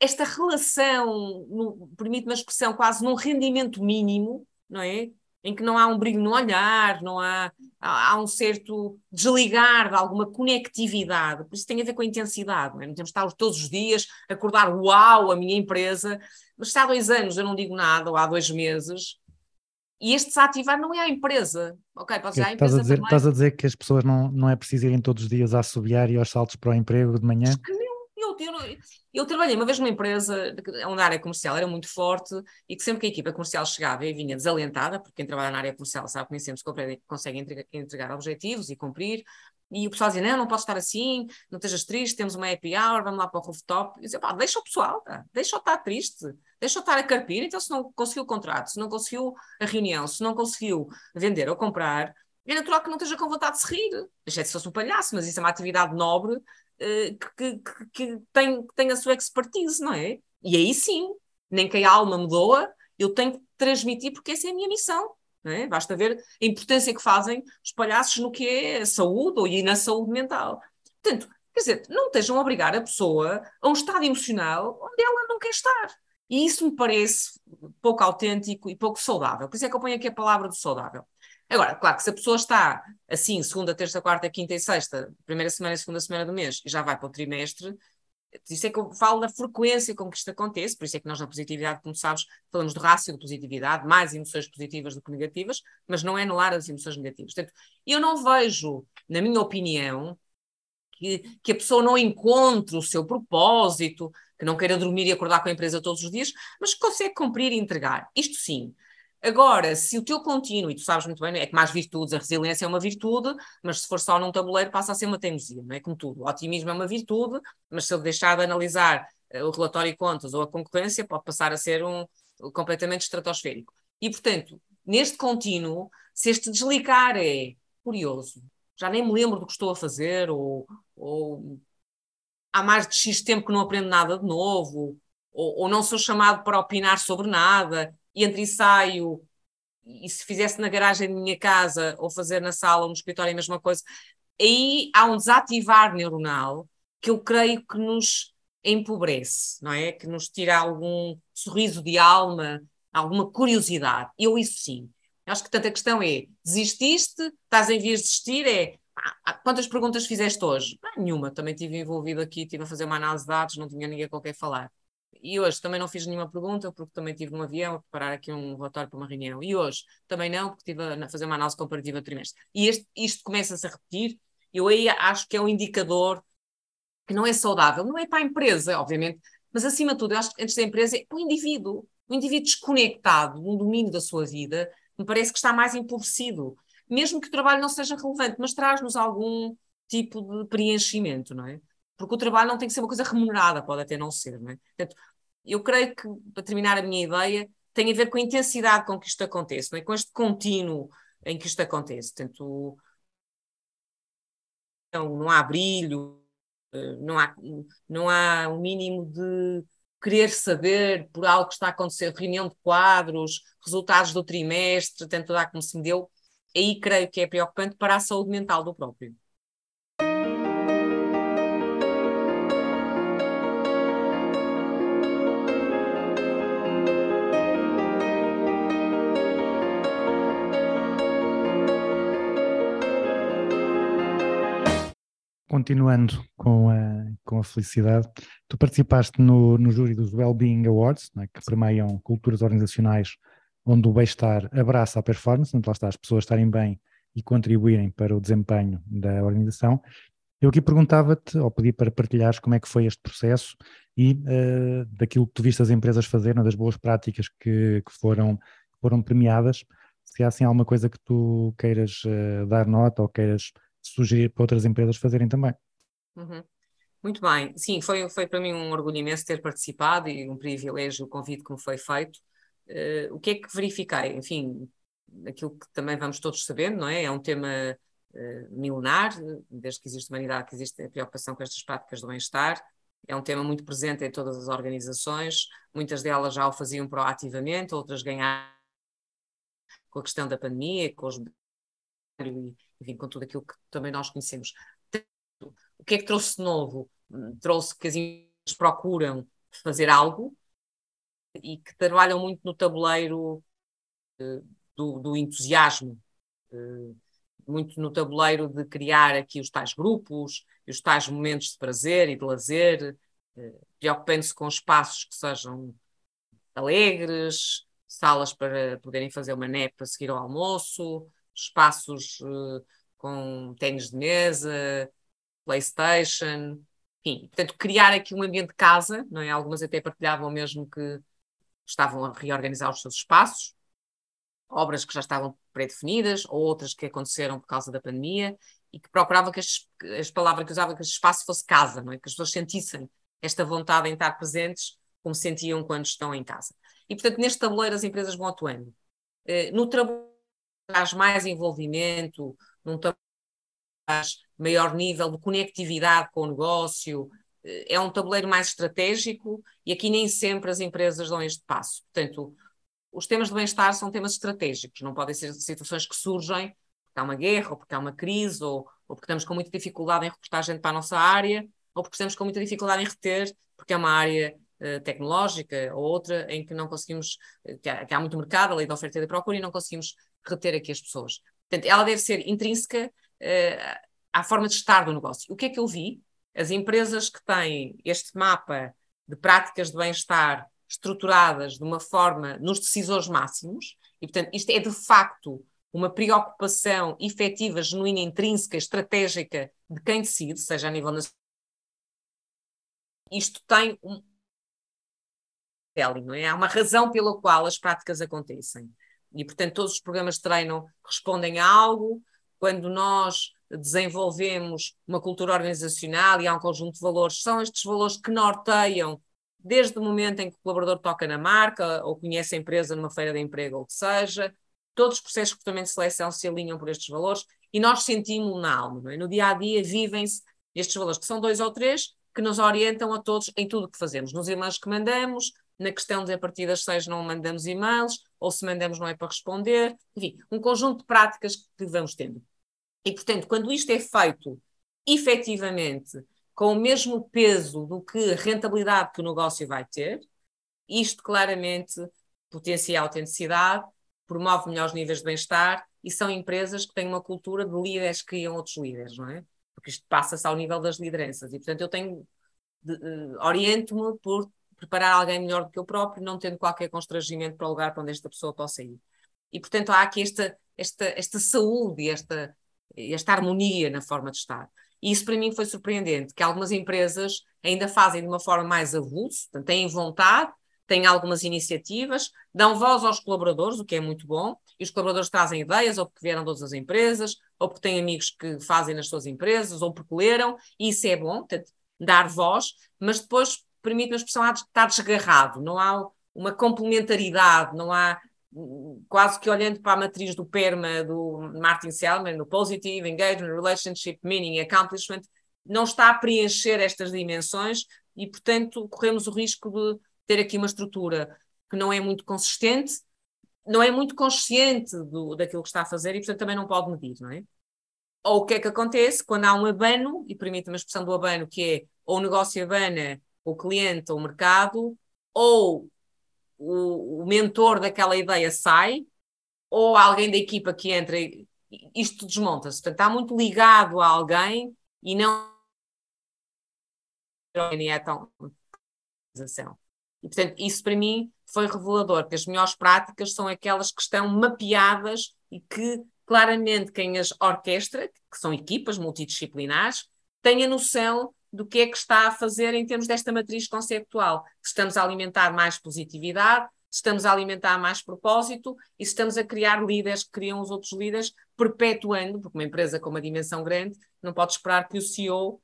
Esta relação, permite-me a expressão, quase num rendimento mínimo, não é? Em que não há um brilho no olhar, não há, há, há, um certo desligar de alguma conectividade, por isso tem a ver com a intensidade, não, é? não temos de estar todos os dias a acordar, uau, a minha empresa, mas se há dois anos eu não digo nada, ou há dois meses, e este desativar não é a empresa, ok? Pode ser a empresa estás, a dizer, também. estás a dizer que as pessoas não, não é preciso irem todos os dias a assobiar e aos saltos para o emprego de manhã? Acho que. Eu, eu, eu, trabalhei uma vez numa empresa onde a área comercial era muito forte e que sempre que a equipa comercial chegava e vinha desalentada, porque quem trabalha na área comercial sabe que nem sempre consegue entregar, entregar objetivos e cumprir, e o pessoal dizia, não, não pode estar assim, não estejas triste, temos uma happy hour, vamos lá para o rooftop. E dizia, pá, deixa o pessoal, tá? deixa-o estar triste, deixa-o estar a carpir, então se não conseguiu o contrato, se não conseguiu a reunião, se não conseguiu vender ou comprar, é natural que não esteja com vontade de se rir. Exceto se fosse um palhaço, mas isso é uma atividade nobre que, que, que, tem, que tem a sua expertise, não é? E aí sim, nem que a alma me doa, eu tenho que transmitir porque essa é a minha missão. É? Basta ver a importância que fazem os palhaços no que é saúde e na saúde mental. Portanto, quer dizer, não estejam a obrigar a pessoa a um estado emocional onde ela não quer estar. E isso me parece pouco autêntico e pouco saudável. Por isso é que eu ponho aqui a palavra do saudável. Agora, claro que se a pessoa está assim, segunda, terça, quarta, quinta e sexta, primeira semana e segunda semana do mês, e já vai para o trimestre, isso é que eu falo da frequência com que isto acontece, por isso é que nós na positividade, como sabes, falamos do rácio de positividade, mais emoções positivas do que negativas, mas não é anular as emoções negativas. Portanto, eu não vejo, na minha opinião, que, que a pessoa não encontre o seu propósito, que não queira dormir e acordar com a empresa todos os dias, mas que consegue cumprir e entregar. Isto sim. Agora, se o teu contínuo, e tu sabes muito bem, é que mais virtudes, a resiliência é uma virtude, mas se for só num tabuleiro passa a ser uma teimosia, não é? Como tudo. O otimismo é uma virtude, mas se eu deixar de analisar uh, o relatório de contas ou a concorrência, pode passar a ser um completamente estratosférico. E, portanto, neste contínuo, se este desligar é curioso, já nem me lembro do que estou a fazer, ou, ou há mais de X tempo que não aprendo nada de novo, ou, ou não sou chamado para opinar sobre nada, e entre ensaio e se fizesse na garagem da minha casa ou fazer na sala ou no escritório a mesma coisa, aí há um desativar neuronal que eu creio que nos empobrece, não é? Que nos tira algum sorriso de alma, alguma curiosidade. Eu isso sim. Acho que tanta questão é, desististe, estás em vias de desistir, é quantas perguntas fizeste hoje? Ah, nenhuma, também estive envolvido aqui, estive a fazer uma análise de dados, não tinha ninguém com quem falar. E hoje também não fiz nenhuma pergunta, porque também estive num avião a preparar aqui um relatório para uma reunião. E hoje também não, porque estive a fazer uma análise comparativa do trimestre. E este, isto começa-se a repetir. Eu aí acho que é um indicador que não é saudável. Não é para a empresa, obviamente, mas acima de tudo, eu acho que antes da empresa é o indivíduo. O indivíduo desconectado no domínio da sua vida, me parece que está mais empobrecido. Mesmo que o trabalho não seja relevante, mas traz-nos algum tipo de preenchimento, não é? Porque o trabalho não tem que ser uma coisa remunerada, pode até não ser, não é? Portanto, eu creio que, para terminar a minha ideia, tem a ver com a intensidade com que isto acontece, não é? com este contínuo em que isto acontece. Portanto, não, não há brilho, eh, não há, não há um mínimo de querer saber por algo que está a acontecer, reunião de quadros, resultados do trimestre, tanto dar como se me deu. Aí creio que é preocupante para a saúde mental do próprio. Continuando com a, com a felicidade, tu participaste no, no júri dos Wellbeing Awards, né, que premiam culturas organizacionais onde o bem-estar abraça a performance, onde lá está as pessoas estarem bem e contribuírem para o desempenho da organização. Eu aqui perguntava-te, ou pedi para partilhares como é que foi este processo e uh, daquilo que tu viste as empresas fazerem, das boas práticas que, que foram, foram premiadas, se há assim alguma coisa que tu queiras uh, dar nota ou queiras sugerir para outras empresas fazerem também. Uhum. Muito bem, sim, foi, foi para mim um orgulho imenso ter participado e um privilégio o convite que me foi feito. Uh, o que é que verifiquei? Enfim, aquilo que também vamos todos sabendo, não é? É um tema uh, milenar, desde que existe humanidade, que existe a preocupação com estas práticas do bem-estar. É um tema muito presente em todas as organizações, muitas delas já o faziam proativamente, outras ganharam com a questão da pandemia, com os enfim, com tudo aquilo que também nós conhecemos. O que é que trouxe de novo? Trouxe que as empresas procuram fazer algo e que trabalham muito no tabuleiro uh, do, do, entusiasmo, uh, muito no tabuleiro de criar aqui os tais grupos, os tais momentos de prazer e de lazer, uh, preocupando-se com espaços que sejam alegres, salas para poderem fazer uma nep a seguir ao almoço, espaços uh, com ténis de mesa, Playstation, enfim, portanto, criar aqui um ambiente de casa, não é? Algumas até partilhavam mesmo que estavam a reorganizar os seus espaços, obras que já estavam pré-definidas, ou outras que aconteceram por causa da pandemia, e que procuravam que as, as palavras que usavam que esse espaço fosse casa, não é? Que as pessoas sentissem esta vontade em estar presentes como sentiam quando estão em casa. E, portanto, neste tabuleiro as empresas vão atuando. Eh, no trabalho traz mais envolvimento, num traz maior nível de conectividade com o negócio, é um tabuleiro mais estratégico e aqui nem sempre as empresas dão este passo. Portanto, os temas de bem-estar são temas estratégicos, não podem ser situações que surgem porque há uma guerra, ou porque há uma crise, ou, ou porque estamos com muita dificuldade em recrutar gente para a nossa área, ou porque estamos com muita dificuldade em reter, porque é uma área uh, tecnológica ou outra em que não conseguimos, que há, que há muito mercado, a lei da oferta e da procura, e não conseguimos reter aqui as pessoas. Portanto, ela deve ser intrínseca uh, à forma de estar do negócio. O que é que eu vi? As empresas que têm este mapa de práticas de bem-estar estruturadas de uma forma nos decisores máximos, e portanto, isto é de facto uma preocupação efetiva, genuína, intrínseca, estratégica de quem decide, seja a nível nacional. Isto tem um. Não é? Há uma razão pela qual as práticas acontecem. E, portanto, todos os programas de treino respondem a algo. Quando nós desenvolvemos uma cultura organizacional e há um conjunto de valores, são estes valores que norteiam desde o momento em que o colaborador toca na marca ou conhece a empresa numa feira de emprego ou o que seja, todos os processos de recrutamento de seleção se alinham por estes valores e nós sentimos na alma. É? No dia a dia vivem-se estes valores, que são dois ou três, que nos orientam a todos em tudo o que fazemos, nos e-mails que mandamos, na questão de a partir das seis não mandamos e-mails, ou se mandamos não é para responder, enfim, um conjunto de práticas que vamos tendo. E, portanto, quando isto é feito efetivamente com o mesmo peso do que a rentabilidade que o negócio vai ter, isto claramente potencia a autenticidade, promove melhores níveis de bem-estar e são empresas que têm uma cultura de líderes que criam outros líderes, não é? Porque isto passa-se ao nível das lideranças e, portanto, eu tenho, uh, oriento-me por preparar alguém melhor do que eu próprio, não tendo qualquer constrangimento para o lugar para onde esta pessoa possa ir. E, portanto, há aqui esta, esta, esta saúde, esta, esta harmonia na forma de estar. E isso para mim foi surpreendente, que algumas empresas ainda fazem de uma forma mais avulsa, têm vontade, têm algumas iniciativas, dão voz aos colaboradores, o que é muito bom, e os colaboradores trazem ideias, ou porque vieram de outras empresas, ou porque têm amigos que fazem nas suas empresas, ou porque leram, e isso é bom, portanto, dar voz, mas depois permite uma expressão de estar desgarrado, não há uma complementaridade, não há quase que olhando para a matriz do PERMA do Martin Selman, no Positive Engagement, Relationship, Meaning Accomplishment, não está a preencher estas dimensões e, portanto, corremos o risco de ter aqui uma estrutura que não é muito consistente, não é muito consciente do, daquilo que está a fazer e, portanto, também não pode medir, não é? Ou o que é que acontece quando há um abano, e permite-me a expressão do abano, que é ou o negócio abana, o cliente ou o mercado, ou o, o mentor daquela ideia sai, ou alguém da equipa que entra isto desmonta-se. Portanto, está muito ligado a alguém e não é tão e, portanto, isso para mim foi revelador, que as melhores práticas são aquelas que estão mapeadas e que claramente quem as orquestra, que são equipas multidisciplinares, tem a noção do que é que está a fazer em termos desta matriz conceptual. Se estamos a alimentar mais positividade, se estamos a alimentar mais propósito e se estamos a criar líderes que criam os outros líderes, perpetuando, porque uma empresa com uma dimensão grande não pode esperar que o CEO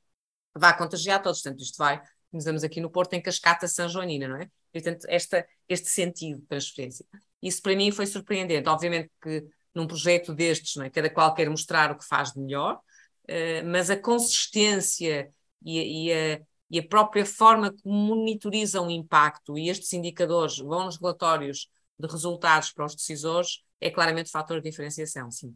vá contagiar todos. Portanto, isto vai, estamos aqui no Porto, em Cascata São Joanina, não é? Portanto, esta, este sentido de transferência. Isso para mim foi surpreendente. Obviamente que num projeto destes, não é? cada qual quer mostrar o que faz de melhor, uh, mas a consistência e, e, a, e a própria forma que monitorizam o impacto e estes indicadores vão nos relatórios de resultados para os decisores é claramente fator de diferenciação, sim.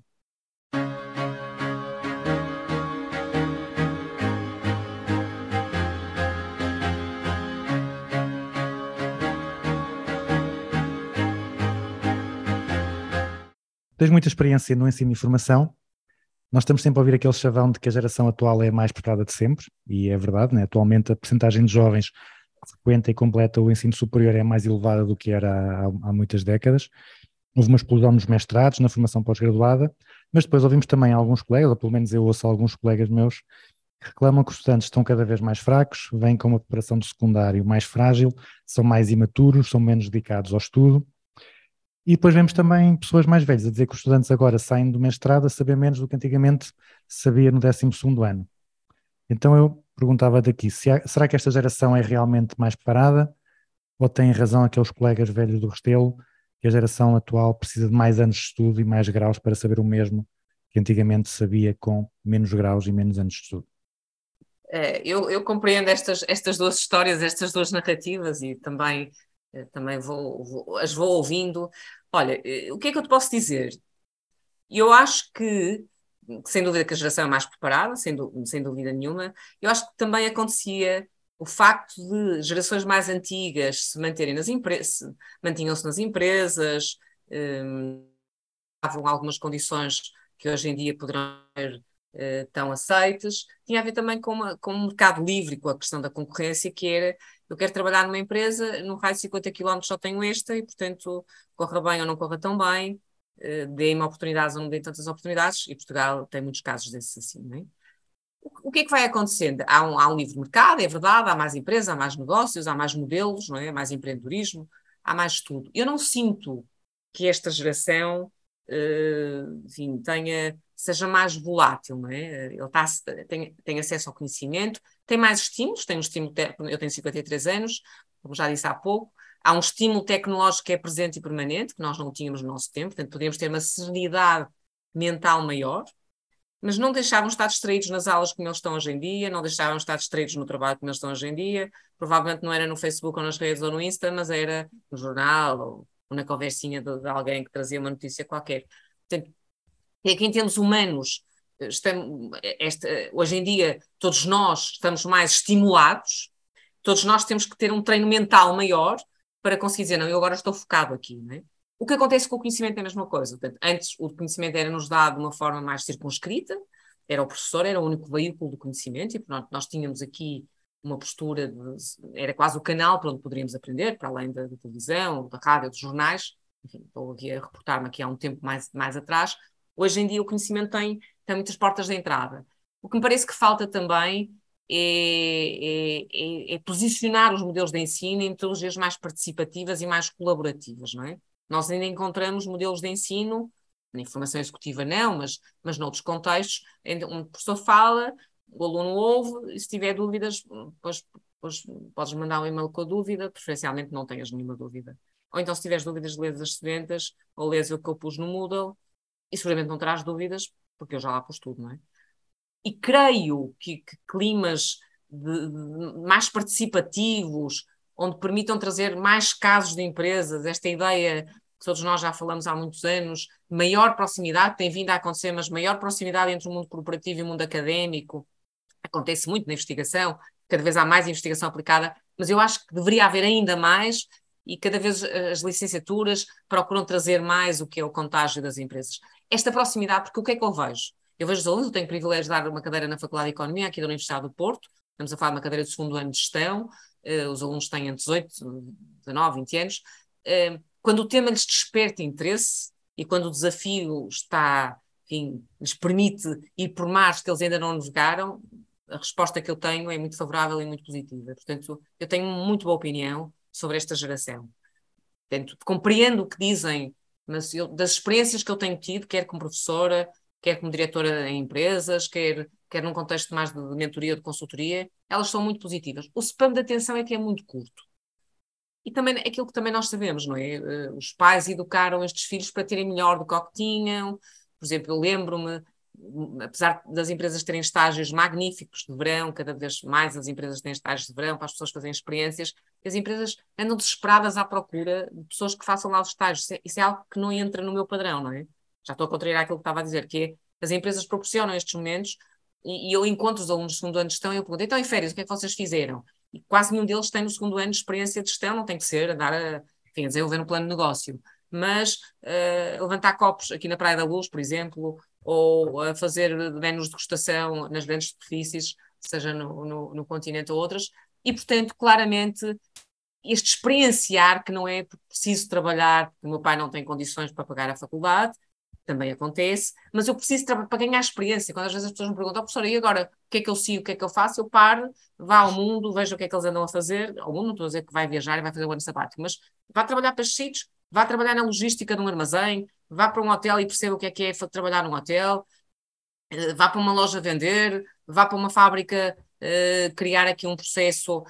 Tens muita experiência no ensino de informação nós estamos sempre a ouvir aquele chavão de que a geração atual é a mais preparada de sempre, e é verdade, né? atualmente a percentagem de jovens que frequenta e completa o ensino superior é mais elevada do que era há, há muitas décadas. Houve uma explosão nos mestrados, na formação pós-graduada, mas depois ouvimos também alguns colegas, ou pelo menos eu ouço alguns colegas meus, que reclamam que os estudantes estão cada vez mais fracos, vêm com uma preparação do secundário mais frágil, são mais imaturos, são menos dedicados ao estudo, e depois vemos também pessoas mais velhas a dizer que os estudantes agora saem do mestrado a saber menos do que antigamente sabia no 12 ano. Então eu perguntava daqui, se há, será que esta geração é realmente mais preparada ou têm razão aqueles colegas velhos do Restelo que a geração atual precisa de mais anos de estudo e mais graus para saber o mesmo que antigamente sabia com menos graus e menos anos de estudo? É, eu, eu, compreendo estas, estas duas histórias, estas duas narrativas e também também vou, vou, as vou ouvindo. Olha, eh, o que é que eu te posso dizer? Eu acho que, sem dúvida que a geração é mais preparada, sem, sem dúvida nenhuma, eu acho que também acontecia o facto de gerações mais antigas se manterem nas empresas, mantinham-se nas empresas, um, algumas condições que hoje em dia poderão ser uh, tão aceites, tinha a ver também com, uma, com um mercado livre, com a questão da concorrência, que era eu quero trabalhar numa empresa, no raio de 50 km só tenho esta e, portanto, corra bem ou não corra tão bem, uh, dê-me oportunidades ou não dê tantas oportunidades, e Portugal tem muitos casos desses assim, não é? O, que é que vai acontecendo? Há um, há um livre mercado, é verdade, há mais empresas, há mais negócios, há mais modelos, não é? Mais empreendedorismo, há mais tudo. Eu não sinto que esta geração, uh, enfim, tenha seja mais volátil, não é? Ele tem, tem acesso ao conhecimento, tem mais estímulos, tem um estímulo, eu tenho 53 anos, como já disse há pouco, há um estímulo tecnológico que é presente e permanente, que nós não tínhamos no nosso tempo, portanto podemos ter uma serenidade mental maior, mas não deixavam estar distraídos nas aulas como eles estão hoje em dia, não deixavam estar distraídos no trabalho como eles estão hoje em dia, provavelmente não era no Facebook ou nas redes ou no Insta, mas era no jornal ou, ou na conversinha de, de, alguém que trazia uma notícia qualquer. Portanto, é que em termos humanos, estamos, esta, hoje em dia, todos nós estamos mais estimulados, todos nós temos que ter um treino mental maior para conseguir dizer, não, eu agora estou focado aqui, não é? O que acontece com o conhecimento é a mesma coisa. Portanto, antes o conhecimento era-nos dado de uma forma mais circunscrita, era o professor, era o único veículo do conhecimento, e portanto, nós tínhamos aqui uma postura, de, era quase o canal para onde poderíamos aprender, para além da, da televisão, da rádio, dos jornais. Enfim, estou aqui a reportar-me aqui há um tempo mais, mais atrás. Hoje em dia o conhecimento tem, tem muitas portas de entrada. O que me parece que falta também é, é, é, é posicionar os modelos de ensino em metodologias mais participativas e mais colaborativas, não é? Nós ainda encontramos modelos de ensino, na informação executiva não, mas, mas noutros contextos, onde o professor fala, o aluno ouve, e se tiver dúvidas, depois, depois podes mandar um e-mail com a dúvida, preferencialmente não tenhas nenhuma dúvida. Ou então, se tiveres dúvidas, lês as sedentas, ou lês o que eu pus no Moodle, e seguramente não terás dúvidas, porque eu já lá pus tudo, não é? E creio que, que climas de, de, mais participativos, onde permitam trazer mais casos de empresas, esta ideia que todos nós já falamos há muitos anos, maior proximidade, tem vindo a acontecer, mas maior proximidade entre o mundo corporativo e o mundo académico, acontece muito na investigação, cada vez há mais investigação aplicada, mas eu acho que deveria haver ainda mais e cada vez as licenciaturas procuram trazer mais o que é o contágio das empresas. Esta proximidade, porque o que é que eu vejo? Eu vejo os alunos, eu tenho o privilégio de dar uma cadeira na Faculdade de Economia aqui da Universidade do Porto, estamos a falar de uma cadeira de segundo ano de gestão, uh, os alunos têm entre 18, 19, 20 anos, uh, quando o tema lhes desperta interesse e quando o desafio está, enfim, lhes permite ir por mares que eles ainda não navegaram, a resposta que eu tenho é muito favorável e muito positiva. Portanto, eu tenho muito boa opinião sobre esta geração. Portanto, compreendo o que dizem, mas eu, das experiências que eu tenho tido, quer como professora, quer como diretora em empresas, quer, quer num contexto mais de mentoria, de consultoria, elas são muito positivas. O spam de atenção é que é muito curto. E também é aquilo que também nós sabemos, não é? Eh, os pais educaram estes filhos para terem melhor do que o que tinham. Por exemplo, eu lembro-me apesar das empresas terem estágios magníficos de verão, cada vez mais as empresas têm estágios de verão para as pessoas fazerem experiências, as empresas andam desesperadas à procura de pessoas que façam lá os estágios. Isso é, isso é algo que não entra no meu padrão, não é? Já estou a contrariar aquilo que estava a dizer, que é, as empresas proporcionam estes momentos e, e eu encontro os alunos do segundo ano de gestão e eu pergunto, então em férias, o que é que vocês fizeram? E quase nenhum deles tem no segundo ano de experiência de gestão, não tem que ser, andar a, enfim, a desenvolver um plano de negócio mas uh, levantar copos aqui na Praia da Luz, por exemplo, ou a fazer menos degustação nas grandes superfícies, seja no, no, no continente ou outras, e portanto, claramente, este experienciar que não é preciso trabalhar, porque o meu pai não tem condições para pagar a faculdade, também acontece, mas eu preciso para ganhar experiência. Quando às vezes as pessoas me perguntam, oh, professora, e agora o que é que eu sigo, o que é que eu faço? Eu paro, vá ao mundo, veja o que é que eles andam a fazer. Ao mundo, não estou a dizer que vai viajar e vai fazer o ano sabático, mas vá trabalhar para estes sítios, vá trabalhar na logística de um armazém, vá para um hotel e perceba o que é que é trabalhar num hotel, eh, vá para uma loja vender, vá para uma fábrica uh, criar aqui um processo.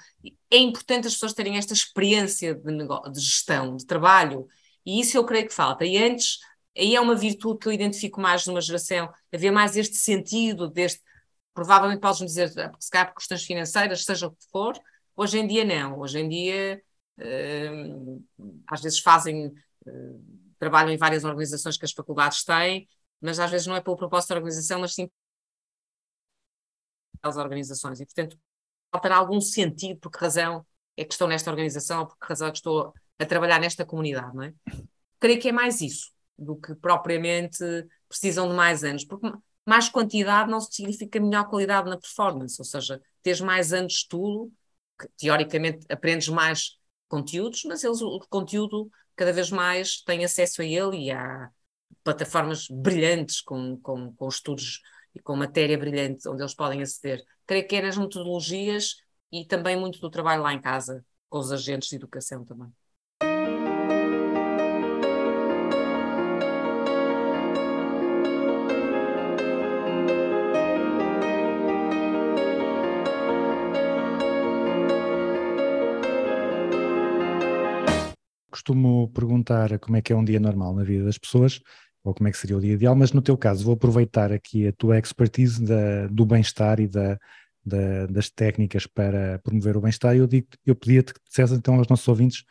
É importante as pessoas terem esta experiência de, de gestão, de trabalho, e isso eu creio que falta. E antes, aí é uma virtude que eu identifico mais numa geração, haver mais este sentido, deste, provavelmente podes-me dizer, se calhar por questões financeiras, seja o que for, hoje em dia não, hoje em dia às vezes fazem, eh, trabalham em várias organizações que as faculdades têm, mas às vezes não é pelo propósito da organização, mas sim pelas organizações. E, portanto, faltará algum sentido por que razão é que estou nesta organização ou por que razão é que estou a trabalhar nesta comunidade, não é? Creio que é mais isso do que propriamente precisam de mais anos, porque mais quantidade não significa melhor qualidade na performance, ou seja, teres mais anos de estudo, que, teoricamente aprendes mais conteúdos, mas eles, o conteúdo cada vez mais tem acesso a ele e há plataformas brilhantes com, com, com estudos e com matéria brilhante onde eles podem aceder. Creio que é nas metodologias e também muito do trabalho lá em casa, com os agentes de educação também. Costumo perguntar como é que é um dia normal na vida das pessoas, ou como é que seria o dia ideal, mas no teu caso vou aproveitar aqui a tua expertise da, do bem-estar e da, da, das técnicas para promover o bem-estar eu, eu pedia-te que dissesse então aos nossos ouvintes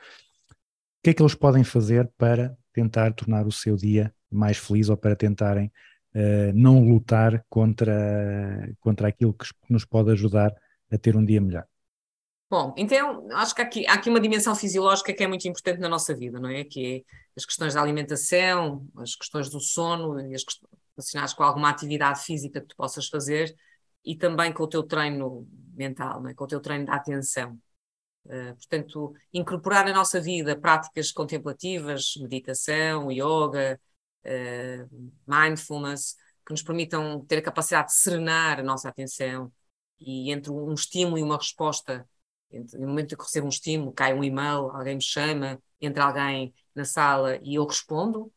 o que é que eles podem fazer para tentar tornar o seu dia mais feliz ou para tentarem uh, não lutar contra, contra aquilo que nos pode ajudar a ter um dia melhor. Bom, então acho que há aqui, há aqui uma dimensão fisiológica que é muito importante na nossa vida, não é? Que é as questões da alimentação, as questões do sono e as questões relacionadas com alguma atividade física que tu possas fazer, e também com o teu treino mental, é? com o teu treino da atenção. Uh, portanto, incorporar na nossa vida práticas contemplativas, meditação, yoga, uh, mindfulness, que nos permitam ter a capacidade de serenar a nossa atenção e entre um estímulo e uma resposta, no momento que recebo um estímulo, cai um e-mail, alguém me chama, entra alguém na sala e eu respondo,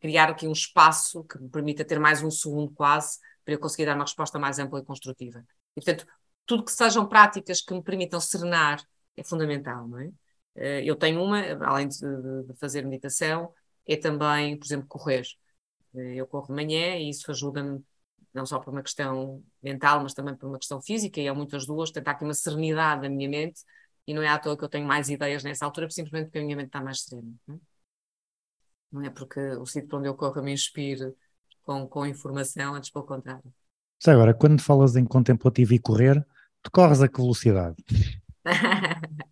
criar aqui um espaço que me permita ter mais um segundo quase para eu conseguir dar uma resposta mais ampla e construtiva. E, portanto, tudo que sejam práticas que me permitam serenar é fundamental, não é? Eh, eu tenho uma, além de, de fazer meditação, é também, por exemplo, correr. Eh, eu corro de manhã e isso ajuda-me não só por uma questão mental, mas também por uma questão física, e é muito as duas, tentar aqui uma serenidade na minha mente, e não é à toa que eu tenho mais ideias nessa altura, simplesmente porque a minha mente está mais serena. Não é, é porque o sítio para onde eu corro me inspire com, com informação, antes pelo contrário. Já agora, quando falas em contemplativo e correr, tu corres a que velocidade?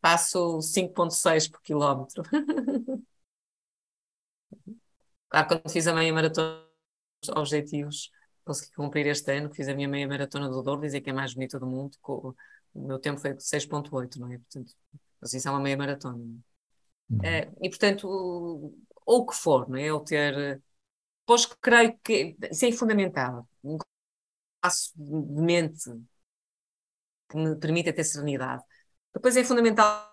Faço 5.6 por quilómetro. claro, quando fiz a meia maratona, objetivos consegui cumprir este ano, fiz a minha meia maratona do Douro, dizer que é mais bonita do mundo, o meu tempo foi 6.8, não é? Portanto, assim, isso é uma meia maratona. Uhum. É, e, portanto, ou o que for, não é? Eu ter... Pois creio que isso é fundamental. Um passo de mente que me permita ter serenidade. Depois é fundamental,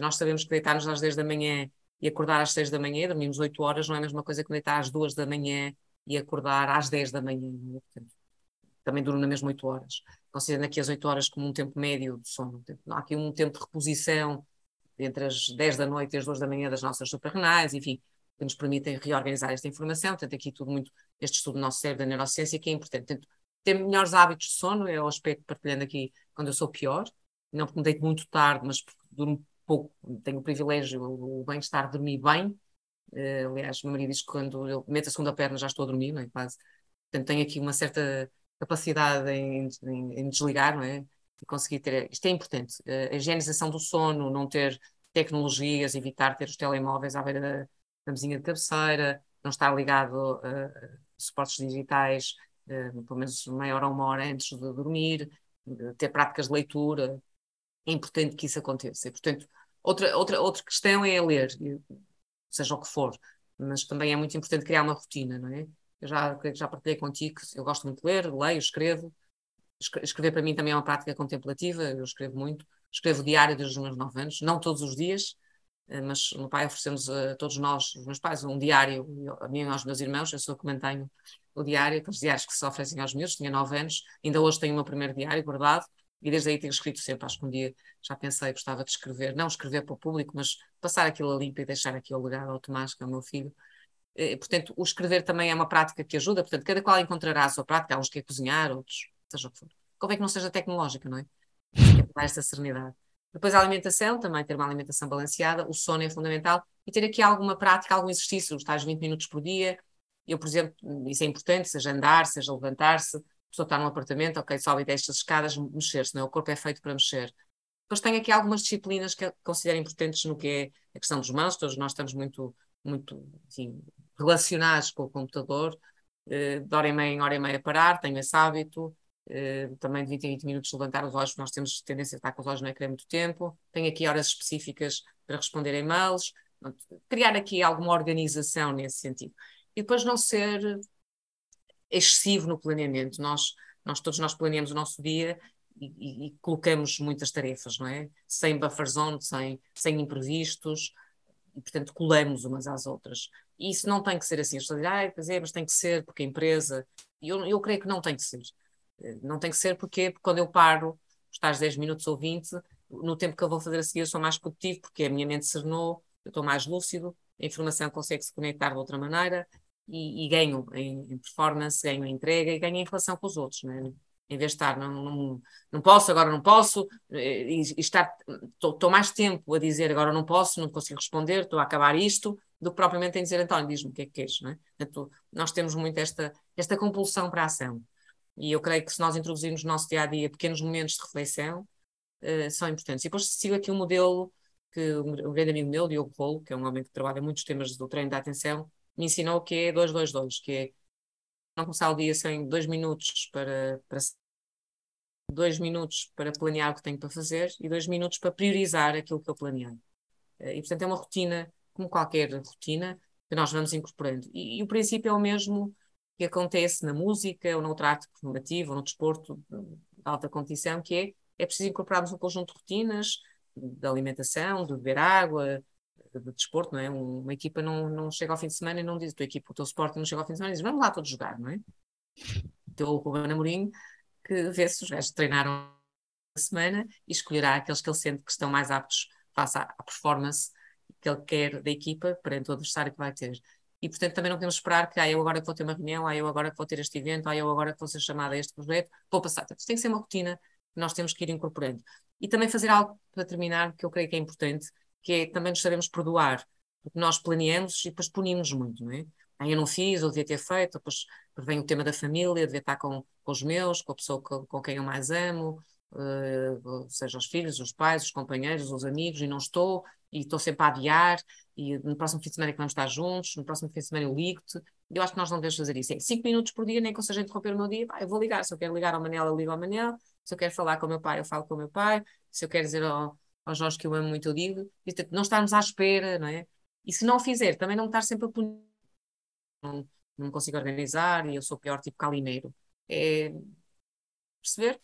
nós sabemos que deitar-nos às 10 da manhã e acordar às 6 da manhã, dormimos 8 horas, não é a mesma coisa que deitar às 2 da manhã e acordar às 10 da manhã. É? Também durmo na mesma 8 horas. Considerando aqui as 8 horas como um tempo médio de sono. Há aqui um tempo de reposição entre as 10 da noite e as 2 da manhã das nossas suprarrenais, enfim, que nos permitem reorganizar esta informação. Portanto, aqui tudo muito, este estudo do nosso cérebro da neurociência que é importante. Portanto, ter melhores hábitos de sono é o aspecto partilhando aqui quando eu sou pior, não porque me deito muito tarde, mas porque durmo pouco, tenho o privilégio, o bem-estar de dormir bem. Uh, aliás, meu marido diz que quando eu meto a segunda perna já estou a dormir, não é? Quase. Portanto, tenho aqui uma certa capacidade em, em, em desligar, não é? E conseguir ter. Isto é importante. Uh, a higienização do sono, não ter tecnologias, evitar ter os telemóveis à beira da, da mesinha de cabeceira, não estar ligado a suportes digitais uh, pelo menos meia hora ou uma hora antes de dormir, ter práticas de leitura, é importante que isso aconteça. E, portanto, outra, outra, outra questão é ler, seja o que for, mas também é muito importante criar uma rotina, não é? Eu já, já partilhei contigo, eu gosto muito de ler, leio, escrevo. Escrever para mim também é uma prática contemplativa, eu escrevo muito. Escrevo diário desde os meus nove anos, não todos os dias, eh, mas o meu pai oferecemos a todos nós, os meus pais, um diário, a mim e aos meus irmãos, eu sou que mantenho o diário, aqueles diários que se oferecem aos meus, tinha nove anos, ainda hoje tenho o meu primeiro diário guardado, e desde aí tenho escrito sempre, acho que um dia já pensei, gostava de escrever, não escrever para o público, mas passar aquilo a limpo e deixar aqui o legado ao Tomás, que é o meu filho. E, portanto, o escrever também é uma prática que ajuda, portanto, cada qual encontrará a sua prática, há uns que é cozinhar, outros, seja o que for. Convém que não seja tecnológica, não é? Que é dar esta serenidade. Depois a alimentação, também ter uma alimentação balanceada, o sono é fundamental e ter aqui alguma prática, algum exercício, os tais 20 minutos por dia. Eu, por exemplo, isso é importante, seja andar, seja levantar-se, pessoa está num apartamento, ok, sobe e desce as escadas, mexer-se, não é? O corpo é feito para mexer. Depois tenho aqui algumas disciplinas que considero importantes no que é a questão dos mãos, todos nós estamos muito, muito enfim, relacionados com o computador, uh, de hora e meia em hora e meia parar, tenho esse hábito, Uh, também de 20 em 20 minutos levantar os olhos, nós temos tendência a estar com os olhos no ecrã muito tempo. Tenho aqui horas específicas para responder e-mails. Criar aqui alguma organização nesse sentido. E depois não ser excessivo no planeamento. Nós, nós todos nós planeamos o nosso dia e, e, colocamos muitas tarefas, não é? Sem buffer zone, sem, sem imprevistos, e portanto colamos umas às outras. E isso não tem que ser assim. Estou a dizer, ah, pois é, mas tem que ser porque a empresa. Eu, eu creio que não tem que ser não tem que ser porque, quando eu paro, estás 10 minutos ou 20, no tempo que eu vou fazer a seguir eu sou mais produtivo porque a minha mente serenou, eu estou mais lúcido, a informação consegue se conectar de outra maneira e, e ganho em, em, performance, ganho em entrega e ganho em relação com os outros, né? em vez de estar, não, não, não posso, agora não posso, eh, e, e estar, estou mais tempo a dizer agora não posso, não consigo responder, estou a acabar isto, do que propriamente em dizer, António, diz-me o que é que queres, não é? Portanto, nós temos muito esta, esta compulsão para a ação. E eu creio que se nós introduzirmos no nosso dia a dia pequenos momentos de reflexão, uh, são importantes. E depois sigo aqui um modelo que um grande amigo meu, Diogo Rolo, que é um homem que trabalha muitos temas do treino da atenção, me ensinou que é 222, que é não começar o dia sem dois minutos para, para dois minutos para planear o que tenho para fazer e dois minutos para priorizar aquilo que eu planeei. Eh, E, portanto, é uma rotina, como qualquer rotina, que nós vamos incorporando. E, e o princípio é o mesmo que acontece na música, ou noutra arte performativa, ou no desporto de alta competição, que é, é preciso incorporarmos um conjunto de rotinas, de alimentação, de beber água, de desporto, não é? Um- Uma equipa não, não chega ao fim de semana e não diz, a tua equipa, o teu Sporting não chega ao fim de semana e diz, vamos lá todos jogar, não é? O teu Ruben Amorim, que vê se os gajos treinaram a semana e escolherá aqueles que ele sente que estão mais aptos face à, à performance que ele quer da equipa perante o adversário que vai ter. E, portanto, também não podemos esperar que, ah, eu agora vou ter uma reunião, ah, eu agora vou ter este evento, ah, eu agora vou ser chamada a este projeto, vou passar. Portanto, tem que ser uma rotina que nós temos que ir incorporando. E também fazer algo para terminar, que eu creio que é importante, que é também nos sabemos perdoar, porque nós planeamos e depois punimos muito, não é? Ah, eu não fiz, ou devia ter feito, depois vem o tema da família, devia estar com, com os meus, com a pessoa com, com quem eu mais amo, eh, seja os filhos, os pais, os companheiros, os amigos, e não estou, e estou sempre a adiar, e no próximo fim de semana é que vamos estar juntos, no próximo fim de semana eu ligo-te. Eu acho que nós não devemos fazer isso. É cinco minutos por dia, nem que eu seja interromper o meu dia, pá, eu vou ligar. Se eu quero ligar ao Manel, eu ligo ao Manel. Se eu quero falar com o meu pai, eu falo com o meu pai. Se eu quero dizer ao, ao Jorge que eu amo muito, eu digo. Portanto, não estarmos à espera, não é? E se não o fizer, também não estar sempre a punir. Não, não me consigo organizar e eu sou o pior tipo calineiro. É perceber,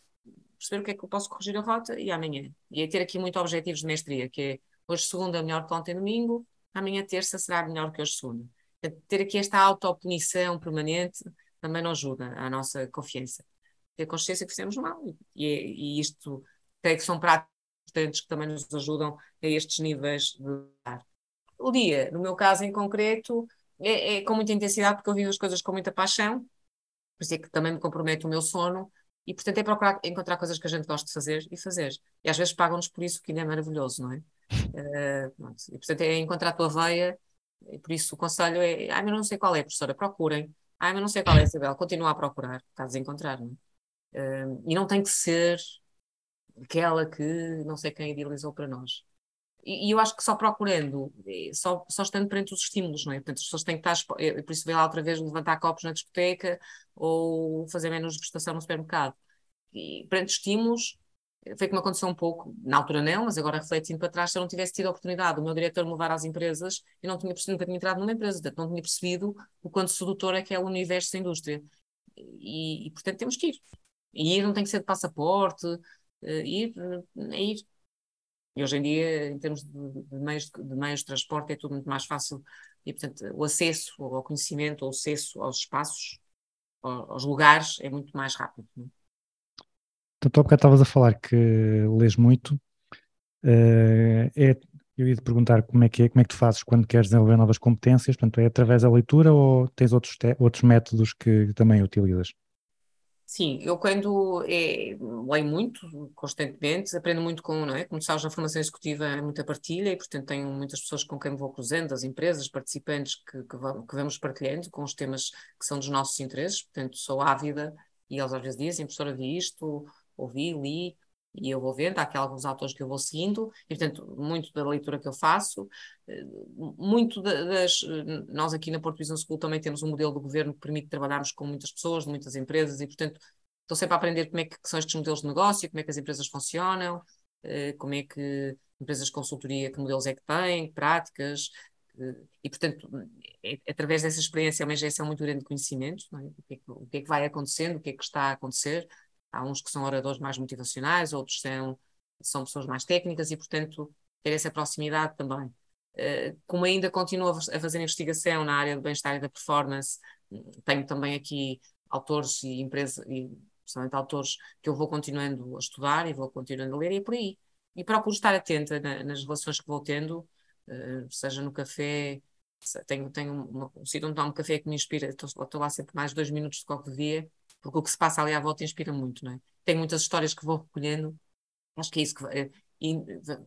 perceber o que é que eu posso corrigir a rota e amanhã. E é ter aqui muito objetivos de mestria, que é hoje segunda melhor que ontem domingo, amanhã terça será melhor que hoje segunda. Ter aqui esta autopunição permanente também não ajuda à nossa confiança. Ter consciência que fizemos mal e, e isto creio que são práticas importantes que também nos ajudam a estes níveis de dar. O dia, no meu caso em concreto, é, é com muita intensidade porque eu vivo as coisas com muita paixão, por isso é que também me comprometo o meu sono e, portanto, é procurar encontrar coisas que a gente gosta de fazer e fazer. E às vezes pagam-nos por isso, que ainda é maravilhoso, não é? Pronto. E, portanto, é encontrar a tua veia, e por isso o conselho é: ai, mas não sei qual é, professora, procurem. Ai, mas não sei qual é, Isabel, continua a procurar, caso encontrar, não é? Eh, e não tem que ser aquela que não sei quem idealizou para nós. E, eu acho que só procurando, eh, só, só estando perante os estímulos, não é? Portanto, as pessoas têm que estar, eh, por isso vem lá outra vez levantar copos na discoteca ou fazer menos degustação no supermercado. E perante estímulos, eh, foi como aconteceu um pouco, na altura não, mas agora refletindo para trás, se eu não tivesse tido a oportunidade, o meu diretor me levar às empresas, eu não tinha percebido, nunca tinha entrado numa empresa, portanto, não tinha percebido o quanto sedutor é que é o universo da indústria. E, e, portanto, temos que ir. E ir não tem que ser de passaporte, ir, eh, é ir. E hoje em dia, em termos de, de meios, de, meios de transporte, é tudo muito mais fácil. E, portanto, o acesso ao conhecimento, o acesso aos espaços, ao- aos lugares, é muito mais rápido. é? Portanto, há bocado estavas a falar que lês muito. Eh, é, eu ia te perguntar como é que é, como é que tu fazes quando queres desenvolver novas competências, portanto, é através da leitura ou tens outros, outros métodos que também utilizas? Sim, eu quando é, leio muito, constantemente, aprendo muito com, não é? Como sabes, na formação executiva é muita partilha e, portanto, tenho muitas pessoas com quem me vou cruzando, as empresas, participantes que, que, va- que vamos partilhando com os temas que são dos nossos interesses, portanto, sou ávida e eles às vezes dizem, professora, vi isto, ouvi, li, e eu vou vendo, há aqui alguns autores que eu vou seguindo, e, portanto, muito da leitura que eu faço, eh, muito da- das. eh, Nós aqui na Porto Business School também temos um modelo de governo que permite trabalharmos com muitas pessoas, muitas empresas, e, portanto, estou sempre a aprender como é que são estes modelos de negócio, como é que as empresas funcionam, eh, como é que empresas de consultoria, que modelos é que têm, práticas, e, portanto, é, é através dessa experiência é uma injeção muito grande de conhecimento, é? O que é que, o que é que vai acontecendo, o que é que está a acontecer. Há uns que são oradores mais motivacionais, outros são, são pessoas mais técnicas e, portanto, ter essa proximidade também. Uh, como ainda continuo a fazer investigação na área do bem-estar e da performance, tenho também aqui autores e empresas, e principalmente autores que eu vou continuando a estudar e vou continuando a ler, e é por aí. E procuro estar atenta na- nas relações que vou tendo, uh, seja no café, tenho, tenho uma- um sítio onde tomo café que me inspira, estou, estou lá sempre mais dois minutos de qualquer dia, porque o que se passa ali à volta inspira muito, não é? Tenho muitas histórias que vou recolhendo, acho que é isso que vai, e,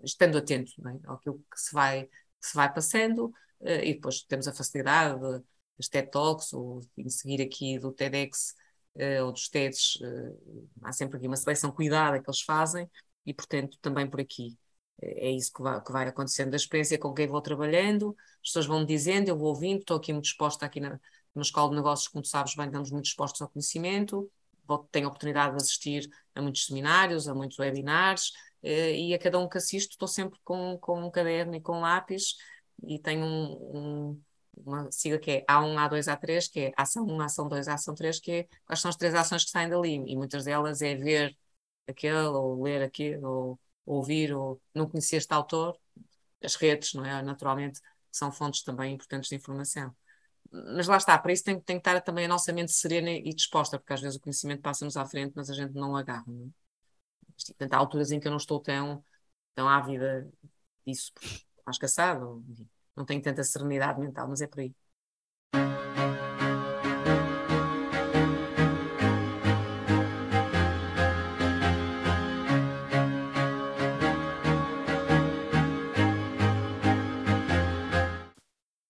estando atento, não é? Àquilo que se vai, que se vai passando, eh, e depois temos a facilidade das TED Talks, ou em seguir aqui do TEDx, eh, ou dos TEDs, eh, há sempre aqui uma seleção cuidada que eles fazem, e portanto também por aqui. Eh, É isso que vai, que vai acontecendo, da experiência com quem vou trabalhando, as pessoas vão me dizendo, eu vou ouvindo, estou aqui muito disposta aqui na, numa escola de negócios, como tu sabes bem, estamos muito expostos ao conhecimento, tenho a oportunidade de assistir a muitos seminários, a muitos webinars, eh, e a cada um que assisto estou sempre com, com um caderno e com um lápis, e tenho um, um- uma sigla que é A1, A2, A3, que é ação 1, ação 2, ação 3, que é quais são as três ações que saem dali, e muitas delas é ver aquele, ou ler aquele, ou ouvir, ou não conhecer este autor, as redes, não é? Naturalmente, são fontes também importantes de informação. Mas lá está, para isso tem, tem que estar também a nossa mente serena e disposta, porque às vezes o conhecimento passa-nos à frente, mas a gente não agarra. Não é? Portanto, há alturas em que eu não estou tão, tão ávida disso, mais ou, enfim, não tenho tanta serenidade mental, mas é por aí.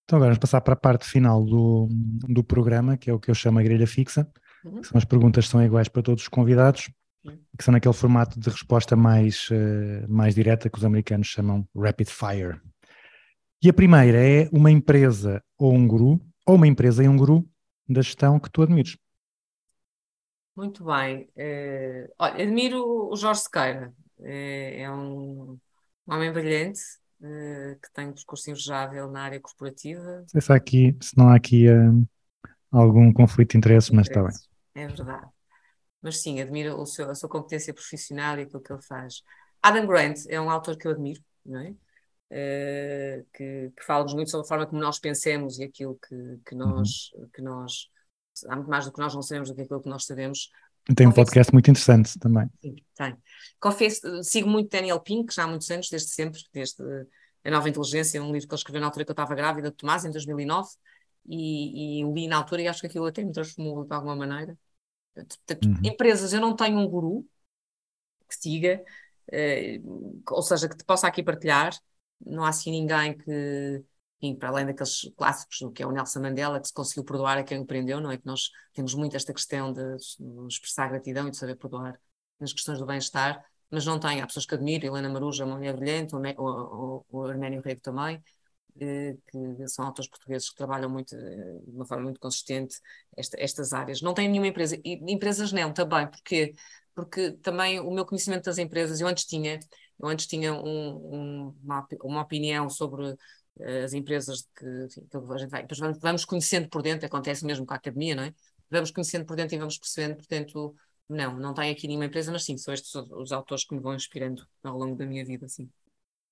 Então agora vamos passar para a parte final do, do programa, que é o que eu chamo a grelha fixa, Uhum. que são as perguntas que são iguais para todos os convidados, Uhum. que são naquele formato de resposta mais, eh, mais direta que os americanos chamam rapid fire. E a primeira é uma empresa ou um guru, ou uma empresa e um guru da gestão que tu admires. Muito bem. Eh, olha, admiro o Jorge Sequeira. Eh, é um, homem brilhante, que tem um percurso invejável na área corporativa. Não sei se, aqui, se não há aqui eh, algum conflito de interesses, mas está bem. É verdade. Mas sim, admiro seu, a sua competência profissional e aquilo que ele faz. Adam Grant é um autor que eu admiro, não é? Eh, que, que fala-nos muito sobre a forma como nós pensamos e aquilo que, que nós, que nós. Há muito mais do que nós não sabemos do que aquilo que nós sabemos. Tem um Confesso- podcast muito interessante também. Sim, tem. Confesso, sigo muito Daniel Pink, já há muitos anos, desde sempre, desde A Nova Inteligência, um livro que ele escreveu na altura que eu estava grávida de Tomás, em 2009, e, e li na altura e acho que aquilo até me transformou de alguma maneira. Portanto, Uhum. empresas, eu não tenho um guru que siga, eh, ou seja, que te possa aqui partilhar. Não há assim ninguém que, enfim, para além daqueles clássicos, do que é o Nelson Mandela, que se conseguiu perdoar a quem o prendeu, não é? Que nós temos muito esta questão de, expressar gratidão e de saber perdoar nas questões do bem-estar, mas não tem. Há pessoas que admiro, Helena Maruja, uma mulher brilhante, o, o, o, Arménio Rego também, eh, que são autores portugueses que trabalham muito, eh, de uma forma muito consistente esta- estas áreas. Não tenho nenhuma empresa, e empresas não também, porque porque também o meu conhecimento das empresas, eu antes tinha, eu antes tinha um- um- uma, uma opinião sobre as empresas que, enfim, que a gente vai, depois vamos, vamos conhecendo por dentro, acontece mesmo com a academia, não é? Vamos conhecendo por dentro e vamos percebendo, portanto, não, não tenho aqui nenhuma empresa, mas sim, são estes os, autores que me vão inspirando ao longo da minha vida, sim.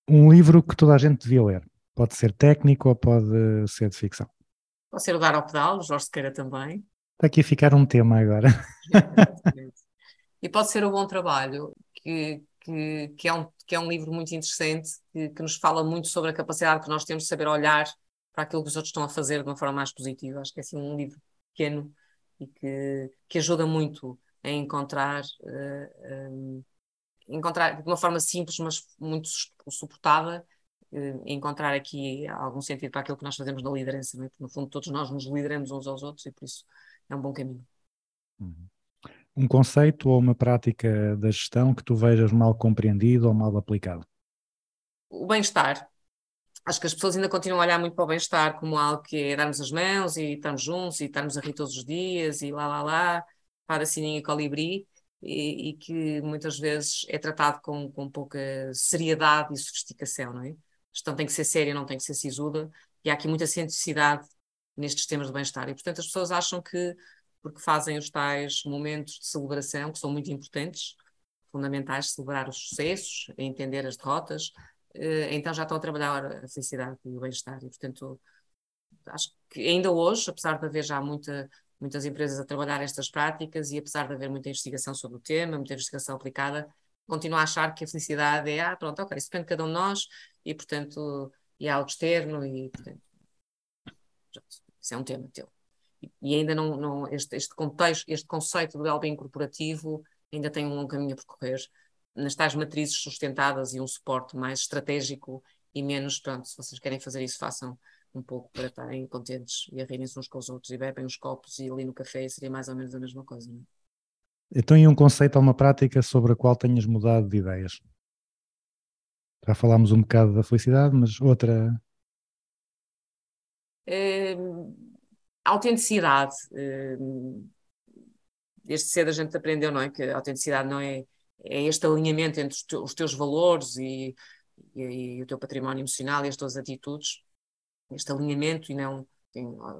Um livro que toda a gente devia ler. Pode ser técnico ou pode ser de ficção. Pode ser o Dar ao Pedal, o Jorge Sequeira também. Está aqui a ficar um tema agora. E pode ser o Bom Trabalho, que, que, que, é, um, que é um livro muito interessante, que, que nos fala muito sobre a capacidade que nós temos de saber olhar para aquilo que os outros estão a fazer de uma forma mais positiva. Acho que é assim, um livro pequeno e que, que ajuda muito a encontrar, eh, um, encontrar de uma forma simples, mas muito su- suportada, eh, encontrar aqui algum sentido para aquilo que nós fazemos na liderança. Não é? Porque, no fundo, todos nós nos lideramos uns aos outros e por isso é um bom caminho. Um conceito ou uma prática da gestão que tu vejas mal compreendido ou mal aplicado. o bem-estar. Acho que as pessoas ainda continuam a olhar muito para o bem-estar como algo que é darmos as mãos e estarmos juntos e estarmos a rir todos os dias e lá lá lá, para sininho e colibri, e, e que muitas vezes é tratado com, com pouca seriedade e sofisticação, não é? A gestão tem que ser séria, não tem que ser sisuda, e há aqui muita cientificidade nestes temas de bem-estar. E, portanto, as pessoas acham que, porque fazem os tais momentos de celebração, que são muito importantes, fundamentais, celebrar os sucessos, entender as derrotas, eh, então já estão a trabalhar a felicidade e o bem-estar. E, portanto, acho que ainda hoje, apesar de haver já muita, muitas empresas a trabalhar estas práticas e apesar de haver muita investigação sobre o tema, muita investigação aplicada, continuo a achar que a felicidade é, ah, pronto, ok, isso depende de cada um de nós e, portanto, é algo externo e, portanto, isso é um tema teu. E, ainda não, não este, este contexto, este conceito do well-being corporativo ainda tem um longo caminho a percorrer nas tais matrizes sustentadas e um suporte mais estratégico e menos, pronto, se vocês querem fazer isso, façam um pouco para estarem contentes e a rirem-se uns com os outros e bebem os copos e ali no café seria mais ou menos a mesma coisa, não é? Então, e um conceito ou uma prática sobre a qual tenhas mudado de ideias? Já falámos um bocado da felicidade, mas outra. A autenticidade, eh, desde cedo a gente aprendeu, não é? Que a autenticidade não é, é este alinhamento entre os, te- os teus valores e, e, e o teu património emocional e as tuas atitudes, este alinhamento e não,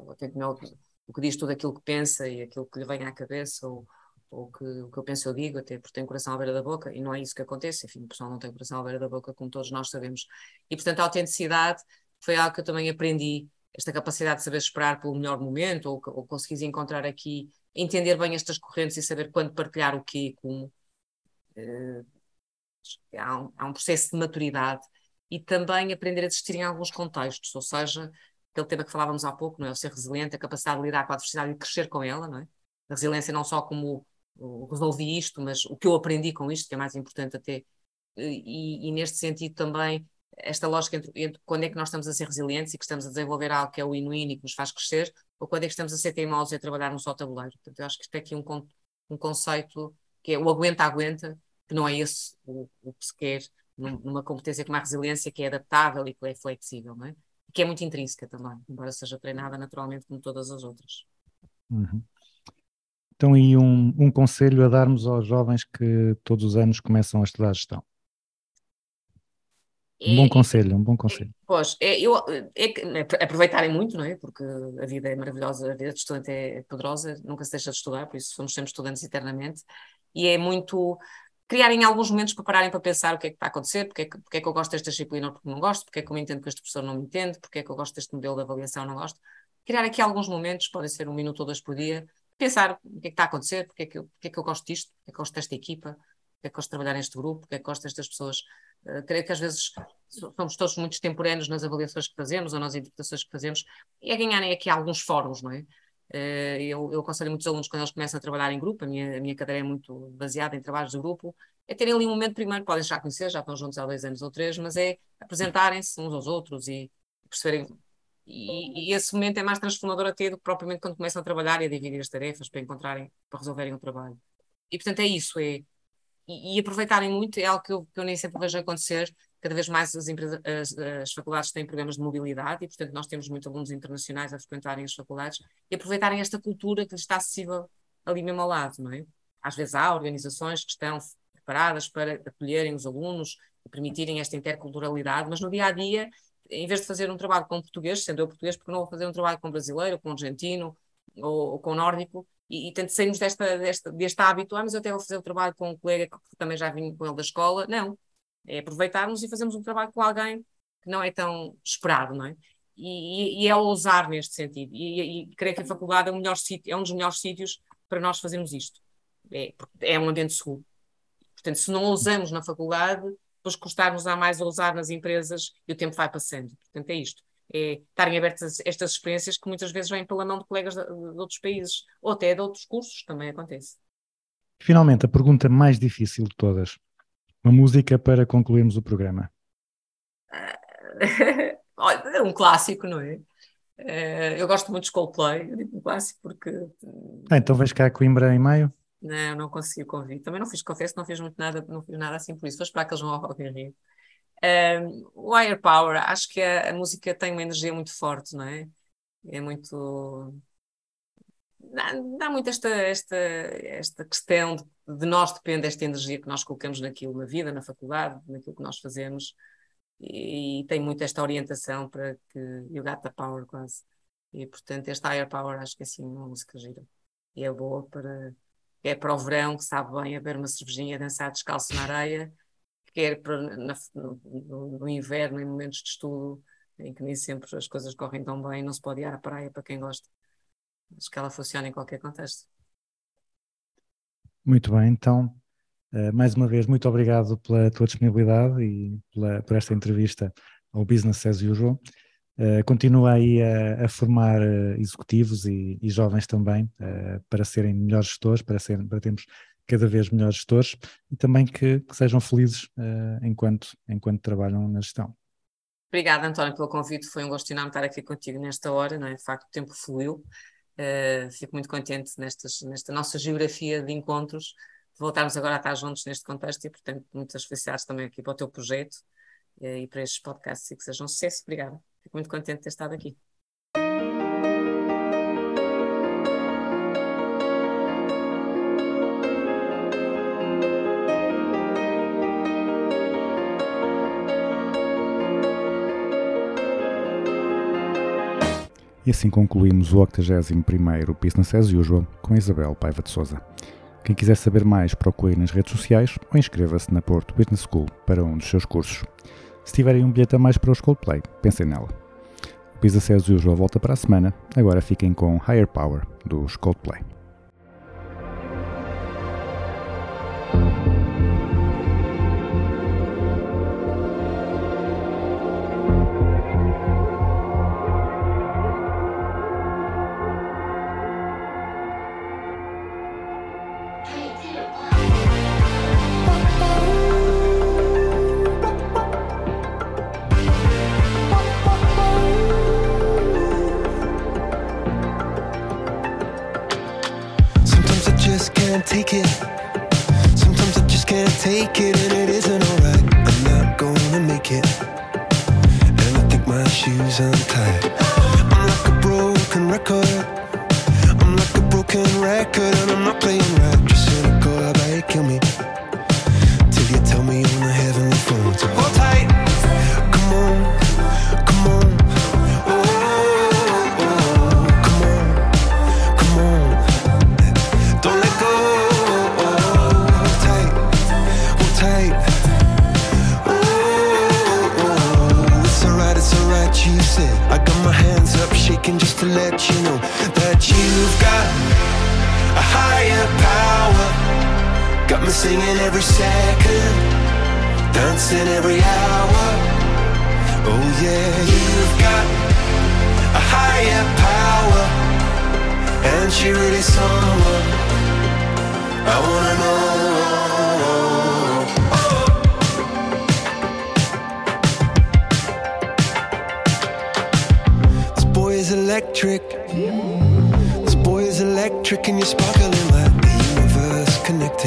autêntico não o que diz tudo aquilo que pensa e aquilo que lhe vem à cabeça ou, ou que o que eu penso eu digo, até porque tem coração à beira da boca e não é isso que acontece, enfim, o pessoal não tem coração à beira da boca, como todos nós sabemos. E portanto a autenticidade foi algo que eu também aprendi, esta capacidade de saber esperar pelo melhor momento ou, ou conseguires encontrar aqui, entender bem estas correntes e saber quando partilhar o quê e como. Eh, há, um, há um processo de maturidade e também aprender a desistir em alguns contextos, ou seja, aquele tema que falávamos há pouco, não é? O ser resiliente, a capacidade de lidar com a adversidade e crescer com ela, não é? A resiliência não só como resolvi isto, mas o que eu aprendi com isto, que é mais importante até. E, e neste sentido também, esta lógica entre, entre quando é que nós estamos a ser resilientes e que estamos a desenvolver algo que é o inuíno e que nos faz crescer, ou quando é que estamos a ser teimosos e a trabalhar num só tabuleiro. Portanto, eu acho que isto é aqui um, um conceito que é o aguenta-aguenta, que não é esse o, o que se quer num- numa competência como a resiliência, que é adaptável e que é flexível, não é? E que é muito intrínseca também, embora seja treinada naturalmente como todas as outras. Uhum. Então, aí um, um conselho a darmos aos jovens que todos os anos começam a estudar gestão. Um bom É- conselho, um bom conselho. Pois, é, eu, é é aproveitarem muito, não é? Porque a vida é maravilhosa, a vida de estudante é poderosa, nunca se deixa de estudar, por isso somos sempre estudantes eternamente. E é muito criarem alguns momentos para pararem para pensar o que é que está a acontecer, porque é que, porque é que eu gosto desta disciplina ou porque não gosto, porque é que eu me entendo que este professor não me entende, porque é que eu gosto deste modelo de avaliação ou não gosto. Criar aqui alguns momentos, podem ser um minuto ou dois por dia, pensar o que é que está a acontecer, porque é que eu, porque é que eu gosto disto, porque é que eu gosto desta equipa, porque é que gosto de trabalhar neste grupo, porque é que gosto destas pessoas. Uh, creio que às vezes somos todos muito extemporâneos nas avaliações que fazemos ou nas interpretações que fazemos, e é ganharem aqui alguns fóruns, não é? Uh, eu, eu aconselho muitos alunos quando eles começam a trabalhar em grupo, a minha, a minha cadeira é muito baseada em trabalhos de grupo, é terem ali um momento primeiro, podem já conhecer, já estão juntos há dois anos ou três, mas é apresentarem-se uns aos outros e perceberem. E, e esse momento é mais transformador até do que propriamente quando começam a trabalhar e a dividir as tarefas para encontrarem, para resolverem o trabalho. E portanto é isso, é. E, aproveitarem muito é algo que eu, que eu nem sempre vejo acontecer. Cada vez mais as, empresas, as, as faculdades têm programas de mobilidade e, portanto, nós temos muitos alunos internacionais a frequentarem as faculdades e aproveitarem esta cultura que lhes está acessível ali mesmo ao lado, não é? Às vezes há organizações que estão preparadas para acolherem os alunos e permitirem esta interculturalidade, mas no dia a dia, em vez de fazer um trabalho com português, sendo eu português, porque não vou fazer um trabalho com brasileiro, com argentino ou, ou com nórdico, e, e tanto saímos desta, desta, deste hábito, ah, mas eu até vou fazer um trabalho com um colega que também já vim com ele da escola. Não, é aproveitarmos e fazermos um trabalho com alguém que não é tão esperado, não é? E, e, e é ousar neste sentido. E, e creio que a faculdade é, o melhor sítio, é um dos melhores sítios para nós fazermos isto. É, é um ambiente seguro. Portanto, se não ousamos na faculdade, depois custar-nos a mais ousar nas empresas e o tempo vai passando. Portanto, é isto. É estarem abertas estas experiências que muitas vezes vêm pela mão de colegas de, de outros países ou até de outros cursos, também acontece. Finalmente, a pergunta mais difícil de todas. Uma música para concluirmos o programa. Olha, é um clássico, não é? Eh, Eu gosto muito de Coldplay, eu digo um clássico porque Ah, então vais cá a Coimbra em maio? não, não consegui o convite. Também não fiz, confesso, não fiz muito nada, não fiz nada assim por isso. Vou esperar que eles vão ao Rock in Rio. O Higher Power, acho que a, a música tem uma energia muito forte, não é? É muito. Dá, dá muito esta, esta, esta questão de, de nós depende esta energia que nós colocamos naquilo, na vida, na faculdade, naquilo que nós fazemos, e, e tem muito esta orientação para que you got the power quase. E portanto, este Higher Power acho que é assim uma música gira. E é boa para. É para o verão, que sabe bem, a beber uma cervejinha, dançar descalço na areia quer para, na, no, no, inverno, em momentos de estudo, em que nem sempre as coisas correm tão bem, não se pode ir à praia para quem gosta. Acho que ela funciona em qualquer contexto. Muito bem, então, uh, mais uma vez, muito obrigado pela tua disponibilidade e pela, por esta entrevista ao Business as Usual. Uh, continua aí a, a formar uh, executivos e, e, jovens também para serem melhores gestores, para, ser, para termos cada vez melhores gestores e também que, que sejam felizes uh, enquanto, enquanto trabalham na gestão. Obrigada, António, pelo convite. Foi um gosto enorme estar aqui contigo nesta hora, não é? De facto, o tempo fluiu. Uh, fico muito contente nestas, nesta nossa geografia de encontros, de voltarmos agora a estar juntos neste contexto e, portanto, muitas felicidades também aqui para o teu projeto uh, e para estes podcasts e que sejam um sucesso. Obrigada. Fico muito contente de ter estado aqui. E assim concluímos o 81º Business as Usual com Isabel Paiva de Souza. Quem quiser saber mais, procure nas redes sociais ou inscreva-se na Porto Business School para um dos seus cursos. Se tiverem um bilhete a mais para os Coldplay, pensem nela. O Business as Usual volta para a semana, agora fiquem com Higher Power dos Coldplay.